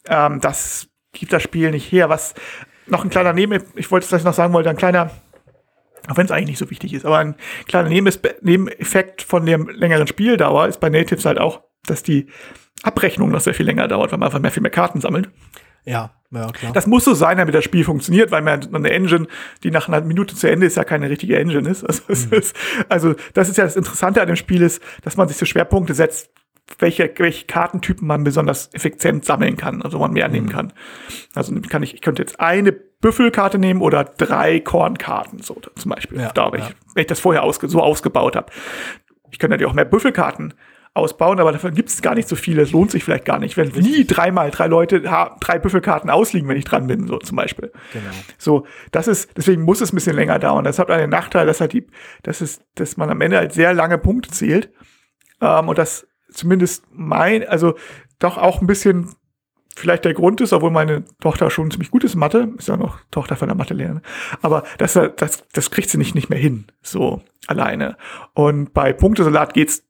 ja. Ähm, das gibt das Spiel nicht her. Was noch ein kleiner Neben, ich wollte es gleich noch sagen wollte, ein kleiner, auch wenn es eigentlich nicht so wichtig ist, aber ein kleiner Nebeneffekt von der längeren Spieldauer ist bei Natives halt auch, dass die Abrechnung noch sehr viel länger dauert, weil man einfach mehr viel mehr Karten sammelt. Ja, ja, klar. Das muss so sein, damit das Spiel funktioniert, weil man eine Engine, die nach einer Minute zu Ende ist, ja keine richtige Engine ist. Also, mhm. ist, also das ist ja das Interessante an dem Spiel ist, dass man sich so Schwerpunkte setzt, welche, welche Kartentypen man besonders effizient sammeln kann, also man mehr nehmen mhm. kann. Also kann ich, ich könnte jetzt eine Büffelkarte nehmen oder drei Kornkarten, so zum Beispiel. Ja, ja. ich, wenn ich das vorher ausge so ausgebaut habe. Ich könnte natürlich auch mehr Büffelkarten ausbauen, aber dafür gibt es gar nicht so viele. Es lohnt sich vielleicht gar nicht, wenn nie dreimal drei Leute drei Büffelkarten ausliegen, wenn ich dran bin, so zum Beispiel. Genau. So, das ist, deswegen muss es ein bisschen länger dauern. Das hat einen Nachteil, dass halt die, dass es, dass man am Ende halt sehr lange Punkte zählt. Ähm, und das zumindest mein, also doch auch ein bisschen vielleicht der Grund ist, obwohl meine Tochter schon ziemlich gut ist in Mathe, ist ja noch Tochter von der Mathelehrerin, aber das, das, das kriegt sie nicht, nicht mehr hin, so alleine. Und bei Punktesalat geht's,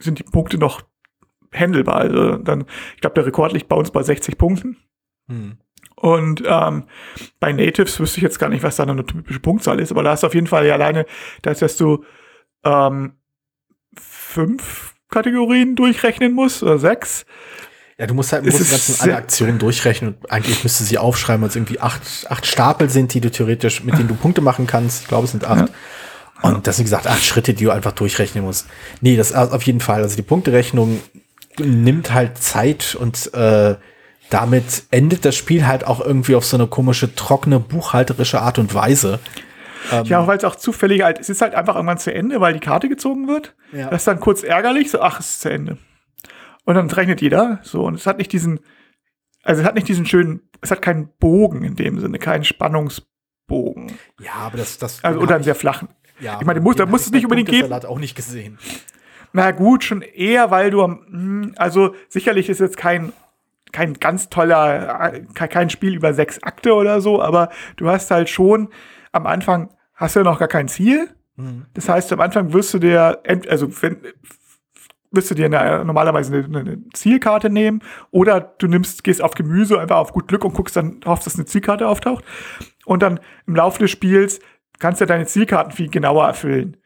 sind die Punkte noch handelbar. Also dann, ich glaube, der Rekord liegt bei uns bei 60 Punkten. Hm. Und ähm, bei Natives wüsste ich jetzt gar nicht, was da eine typische Punktzahl ist, aber da hast du auf jeden Fall ja alleine, dass, dass du ähm, fünf Kategorien durchrechnen musst oder sechs. Ja, du musst halt musst die ganzen alle Aktionen durchrechnen und eigentlich müsste sie aufschreiben, weil es irgendwie acht, acht Stapel sind, die du theoretisch, mit denen du Punkte machen kannst. Ich glaube, es sind acht. Und das sind wie gesagt acht Schritte, die du einfach durchrechnen musst. Nee, das auf jeden Fall. Also die Punkterechnung nimmt halt Zeit und äh, damit endet das Spiel halt auch irgendwie auf so eine komische, trockene, buchhalterische Art und Weise. Ja, weil es auch zufällig halt, es ist halt einfach irgendwann zu Ende, weil die Karte gezogen wird. Ja. Das ist dann kurz ärgerlich, so, ach, es ist zu Ende. Und dann rechnet jeder, so, und es hat nicht diesen, also es hat nicht diesen schönen, es hat keinen Bogen in dem Sinne, keinen Spannungsbogen. Ja, aber das, das Also, oder einen sehr flachen. Ja, ich meine, da hab es ich nicht unbedingt geben. Punktesalat auch nicht gesehen. Na gut, schon eher, weil du am, hm, also sicherlich ist jetzt kein, kein ganz toller, äh, ke- kein Spiel über sechs Akte oder so, aber du hast halt schon am Anfang hast du ja noch gar kein Ziel. Das heißt, am Anfang wirst du dir, also wenn, wirst du dir eine, normalerweise eine, eine Zielkarte nehmen oder du nimmst, gehst auf Gemüse einfach auf gut Glück und guckst dann, hoffst, dass eine Zielkarte auftaucht. Und dann im Laufe des Spiels kannst du deine Zielkarten viel genauer erfüllen.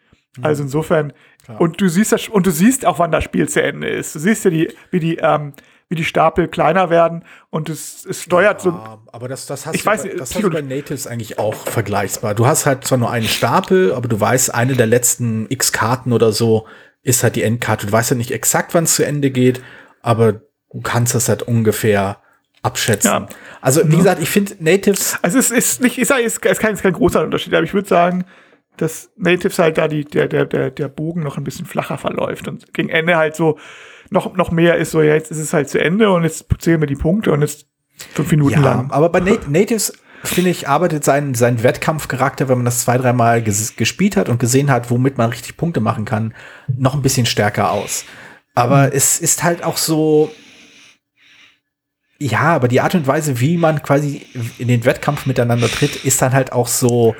Also insofern, und du siehst das, und du siehst auch, wann das Spiel zu Ende ist. Du siehst ja die, wie die, ähm, wie die Stapel kleiner werden und es, es steuert so. Ja, aber das, das hast Ich du weiß bei, das hast du bei Natives eigentlich auch vergleichbar. Du hast halt zwar nur einen Stapel, aber du weißt, eine der letzten x Karten oder so ist halt die Endkarte. Du weißt ja nicht exakt, wann es zu Ende geht, aber du kannst das halt ungefähr abschätzen. Ja. Also, wie gesagt, ich finde Natives, Also es ist nicht, ich sage, es ist kein, ist kein großer Unterschied, aber ich würde sagen, dass Natives halt da die, der, der, der, der Bogen noch ein bisschen flacher verläuft und gegen Ende halt so noch, noch mehr ist so, ja, jetzt ist es halt zu Ende und jetzt zählen wir die Punkte und jetzt fünf Minuten ja, lang. aber bei Nat Natives, finde ich, arbeitet sein, sein Wettkampfcharakter, wenn man das zwei, dreimal ges gespielt hat und gesehen hat, womit man richtig Punkte machen kann, noch ein bisschen stärker aus. Aber es ist halt auch so, ja, aber die Art und Weise, wie man quasi in den Wettkampf miteinander tritt, ist dann halt auch so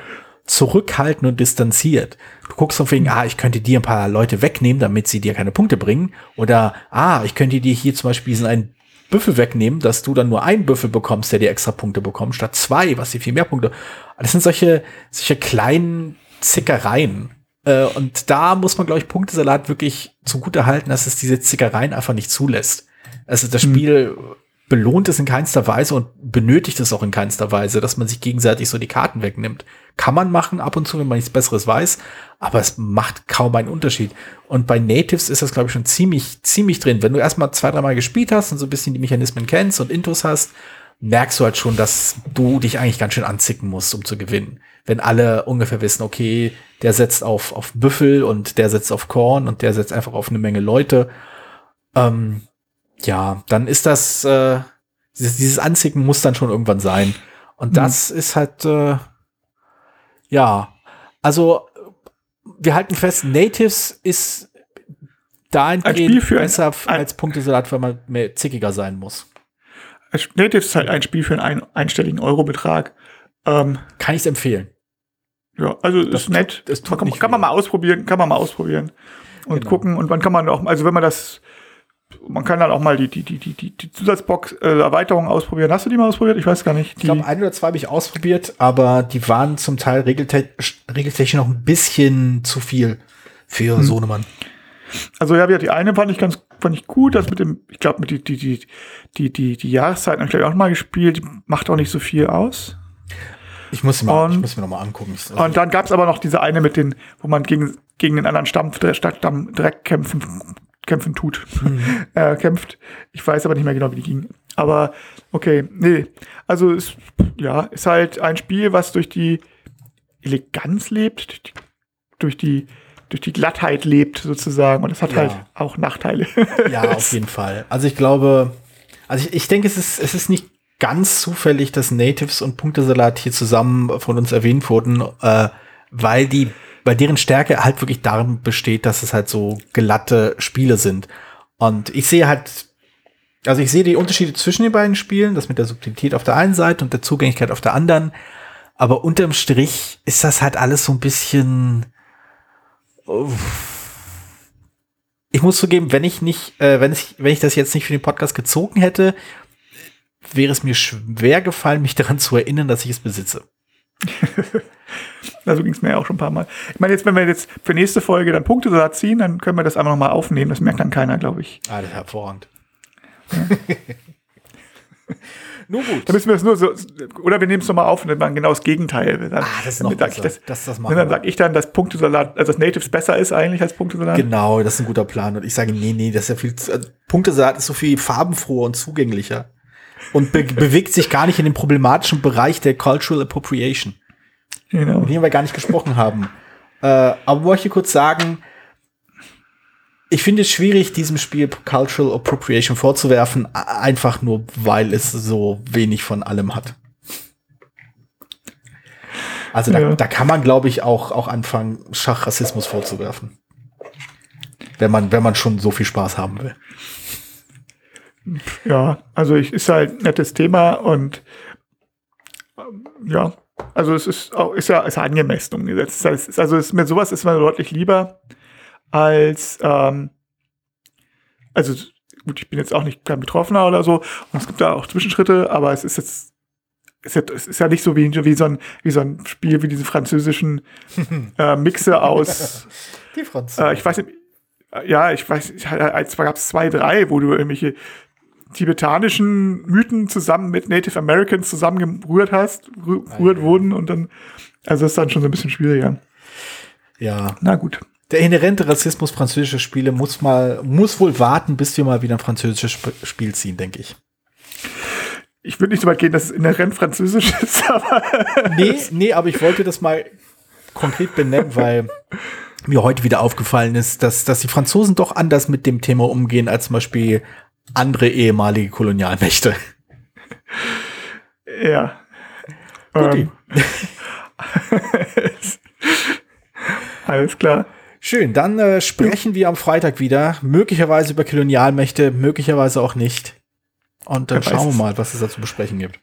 zurückhaltend und distanziert. Du guckst von wegen, ah, ich könnte dir ein paar Leute wegnehmen, damit sie dir keine Punkte bringen. Oder, ah, ich könnte dir hier zum Beispiel diesen einen Büffel wegnehmen, dass du dann nur einen Büffel bekommst, der dir extra Punkte bekommt, statt zwei, was dir viel mehr Punkte. Das sind solche, solche kleinen Zickereien. Äh, und da muss man, glaube ich, Punktesalat wirklich zugute halten, dass es diese Zickereien einfach nicht zulässt. Also das Spiel belohnt es in keinster Weise und benötigt es auch in keinster Weise, dass man sich gegenseitig so die Karten wegnimmt. Kann man machen ab und zu, wenn man nichts Besseres weiß, aber es macht kaum einen Unterschied. Und bei Natives ist das, glaube ich, schon ziemlich, ziemlich drin. Wenn du erstmal zwei, dreimal gespielt hast und so ein bisschen die Mechanismen kennst und Intos hast, merkst du halt schon, dass du dich eigentlich ganz schön anzicken musst, um zu gewinnen. Wenn alle ungefähr wissen, okay, der setzt auf, auf Büffel und der setzt auf Korn und der setzt einfach auf eine Menge Leute. Ähm, ja, dann ist das, äh, dieses, dieses Anzicken muss dann schon irgendwann sein. Und das ist halt, äh, ja, also wir halten fest, Natives ist Ein Spiel dahingehend besser ein- als Punktesalat, weil man mehr zickiger sein muss. Natives ist halt ein Spiel für einen ein, einstelligen Eurobetrag. Ähm, Kann ich empfehlen. ja, also Das ist nett. das kann, kann man mal ausprobieren, kann man mal ausprobieren und Genau. gucken und wann kann man auch, also wenn man das, man kann dann auch mal die, die, die, die, die, die Zusatzbox äh, Erweiterung ausprobieren. Hast du die mal ausprobiert? Ich weiß gar nicht. Ich glaube, ein oder zwei habe ich ausprobiert, aber die waren zum Teil regelte regeltechnisch noch ein bisschen zu viel für Hm. Sohnemann. Also ja, die eine fand ich ganz, fand ich gut, das mit dem, ich glaube, mit die, die, die, die, die, die Jahreszeiten habe ich glaube ich auch mal gespielt, die macht auch nicht so viel aus. Ich muss, mir mal, ich Und- muss mir noch mal angucken. Ich- Und dann gab es aber noch diese eine mit den, wo man gegen, gegen den anderen Stamm, Stadtstamm direkt kämpfen, kämpfen tut, [LAUGHS] äh, kämpft. Ich weiß aber nicht mehr genau, wie die ging. Aber okay, nee. Also es, ja, ist halt ein Spiel, was durch die Eleganz lebt, durch die, durch die, durch die Glattheit lebt sozusagen. Und es hat Ja. halt auch Nachteile. [LAUGHS] Ja, auf jeden Fall. Also ich glaube, also ich, ich denke, es ist, es ist nicht ganz zufällig, dass Natives und Punktesalat hier zusammen von uns erwähnt wurden, äh, weil die, bei deren Stärke halt wirklich darin besteht, dass es halt so glatte Spiele sind. Und ich sehe halt, also ich sehe die Unterschiede zwischen den beiden Spielen, das mit der Subtilität auf der einen Seite und der Zugänglichkeit auf der anderen. Aber unterm Strich ist das halt alles so ein bisschen, ich muss zugeben, wenn ich nicht, äh, wenn ich, wenn ich das jetzt nicht für den Podcast gezogen hätte, wäre es mir schwer gefallen, mich daran zu erinnern, dass ich es besitze. [LAUGHS] Also ging es mir ja auch schon ein paar Mal. Ich meine, jetzt, wenn wir jetzt für nächste Folge dann Punktesalat ziehen, dann können wir das einfach nochmal aufnehmen. Das merkt dann keiner, glaube ich. Ah, das ist hervorragend. [LAUGHS] Nur gut. Da müssen wir es nur so, oder wir nehmen es nochmal auf und dann machen genau das Gegenteil. Dann, Ah, das ist noch besser. das, Das- das machen und dann sage ich dann, dass Punktesalat, also das Natives besser ist eigentlich als Punktesalat. Genau, das ist ein guter Plan. Und ich sage, nee, nee, das ist ja viel, zu, also Punktesalat ist so viel farbenfroher und zugänglicher. Und be [LAUGHS] bewegt sich gar nicht in den problematischen Bereich der Cultural Appropriation. Genau. mit dem wir gar nicht gesprochen haben. Äh, aber möchte kurz sagen, ich finde es schwierig, diesem Spiel Cultural Appropriation vorzuwerfen, einfach nur, weil es so wenig von allem hat. Also da, Ja. da kann man, glaube ich, auch, auch anfangen, Schachrassismus vorzuwerfen. Wenn man, wenn man schon so viel Spaß haben will. Ja, also ich, ist halt ein nettes Thema und ähm, ja, also es ist auch, ist ja, ist ja angemessen umgesetzt. Das ist, also ist mir sowas ist mir deutlich lieber als, ähm, also gut, ich bin jetzt auch nicht kein Betroffener oder so und es gibt da auch Zwischenschritte, aber es ist jetzt, es ist ja, es ist ja nicht so wie, wie, so ein, wie so ein Spiel wie diese französischen [LAUGHS] äh, Mixe aus Die Franzosen. äh, ich weiß nicht, äh, ja, ich weiß, ich, als gab es zwei, drei, wo du irgendwelche tibetanischen Mythen zusammen mit Native Americans zusammengerührt hast, rü- gerührt wurden und dann, also ist dann schon so ein bisschen schwieriger. ja. Na gut. Der inhärente Rassismus französischer Spiele muss mal, muss wohl warten, bis wir mal wieder ein französisches Sp Spiel ziehen, denke ich. Ich würde nicht so weit gehen, dass es inhärent französisch [LAUGHS] ist, aber Nee, nee, aber ich wollte das mal konkret benennen, weil mir heute wieder aufgefallen ist, dass, dass die Franzosen doch anders mit dem Thema umgehen als zum Beispiel andere ehemalige Kolonialmächte. [LAUGHS] ja. Ähm, [LAUGHS] alles klar. Schön, dann äh, sprechen wir am Freitag wieder, möglicherweise über Kolonialmächte, möglicherweise auch nicht. Und dann schauen wir mal, was es da zu besprechen gibt.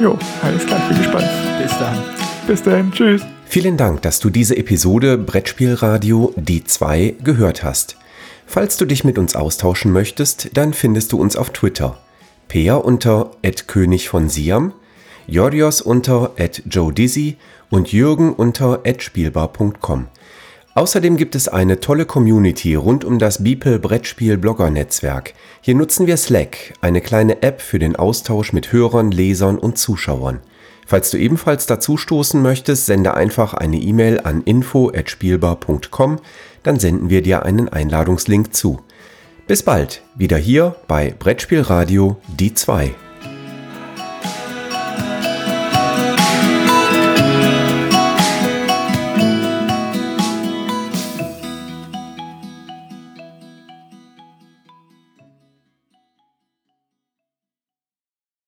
Jo, alles klar, ich bin gespannt. Bis dann. Bis dahin, tschüss. Vielen Dank, dass du diese Episode Brettspielradio Die 2 gehört hast. Falls du dich mit uns austauschen möchtest, dann findest du uns auf Twitter. Peer unter König von Siam, Jorios unter Joe Dizzy und Jürgen unter spielbar.com. Außerdem gibt es eine tolle Community rund um das Beeple Brettspiel Blogger Netzwerk. Hier nutzen wir Slack, eine kleine App für den Austausch mit Hörern, Lesern und Zuschauern. Falls du ebenfalls dazu stoßen möchtest, sende einfach eine E-Mail an info@spielbar.com, dann senden wir dir einen Einladungslink zu. Bis bald, wieder hier bei Brettspielradio die 2.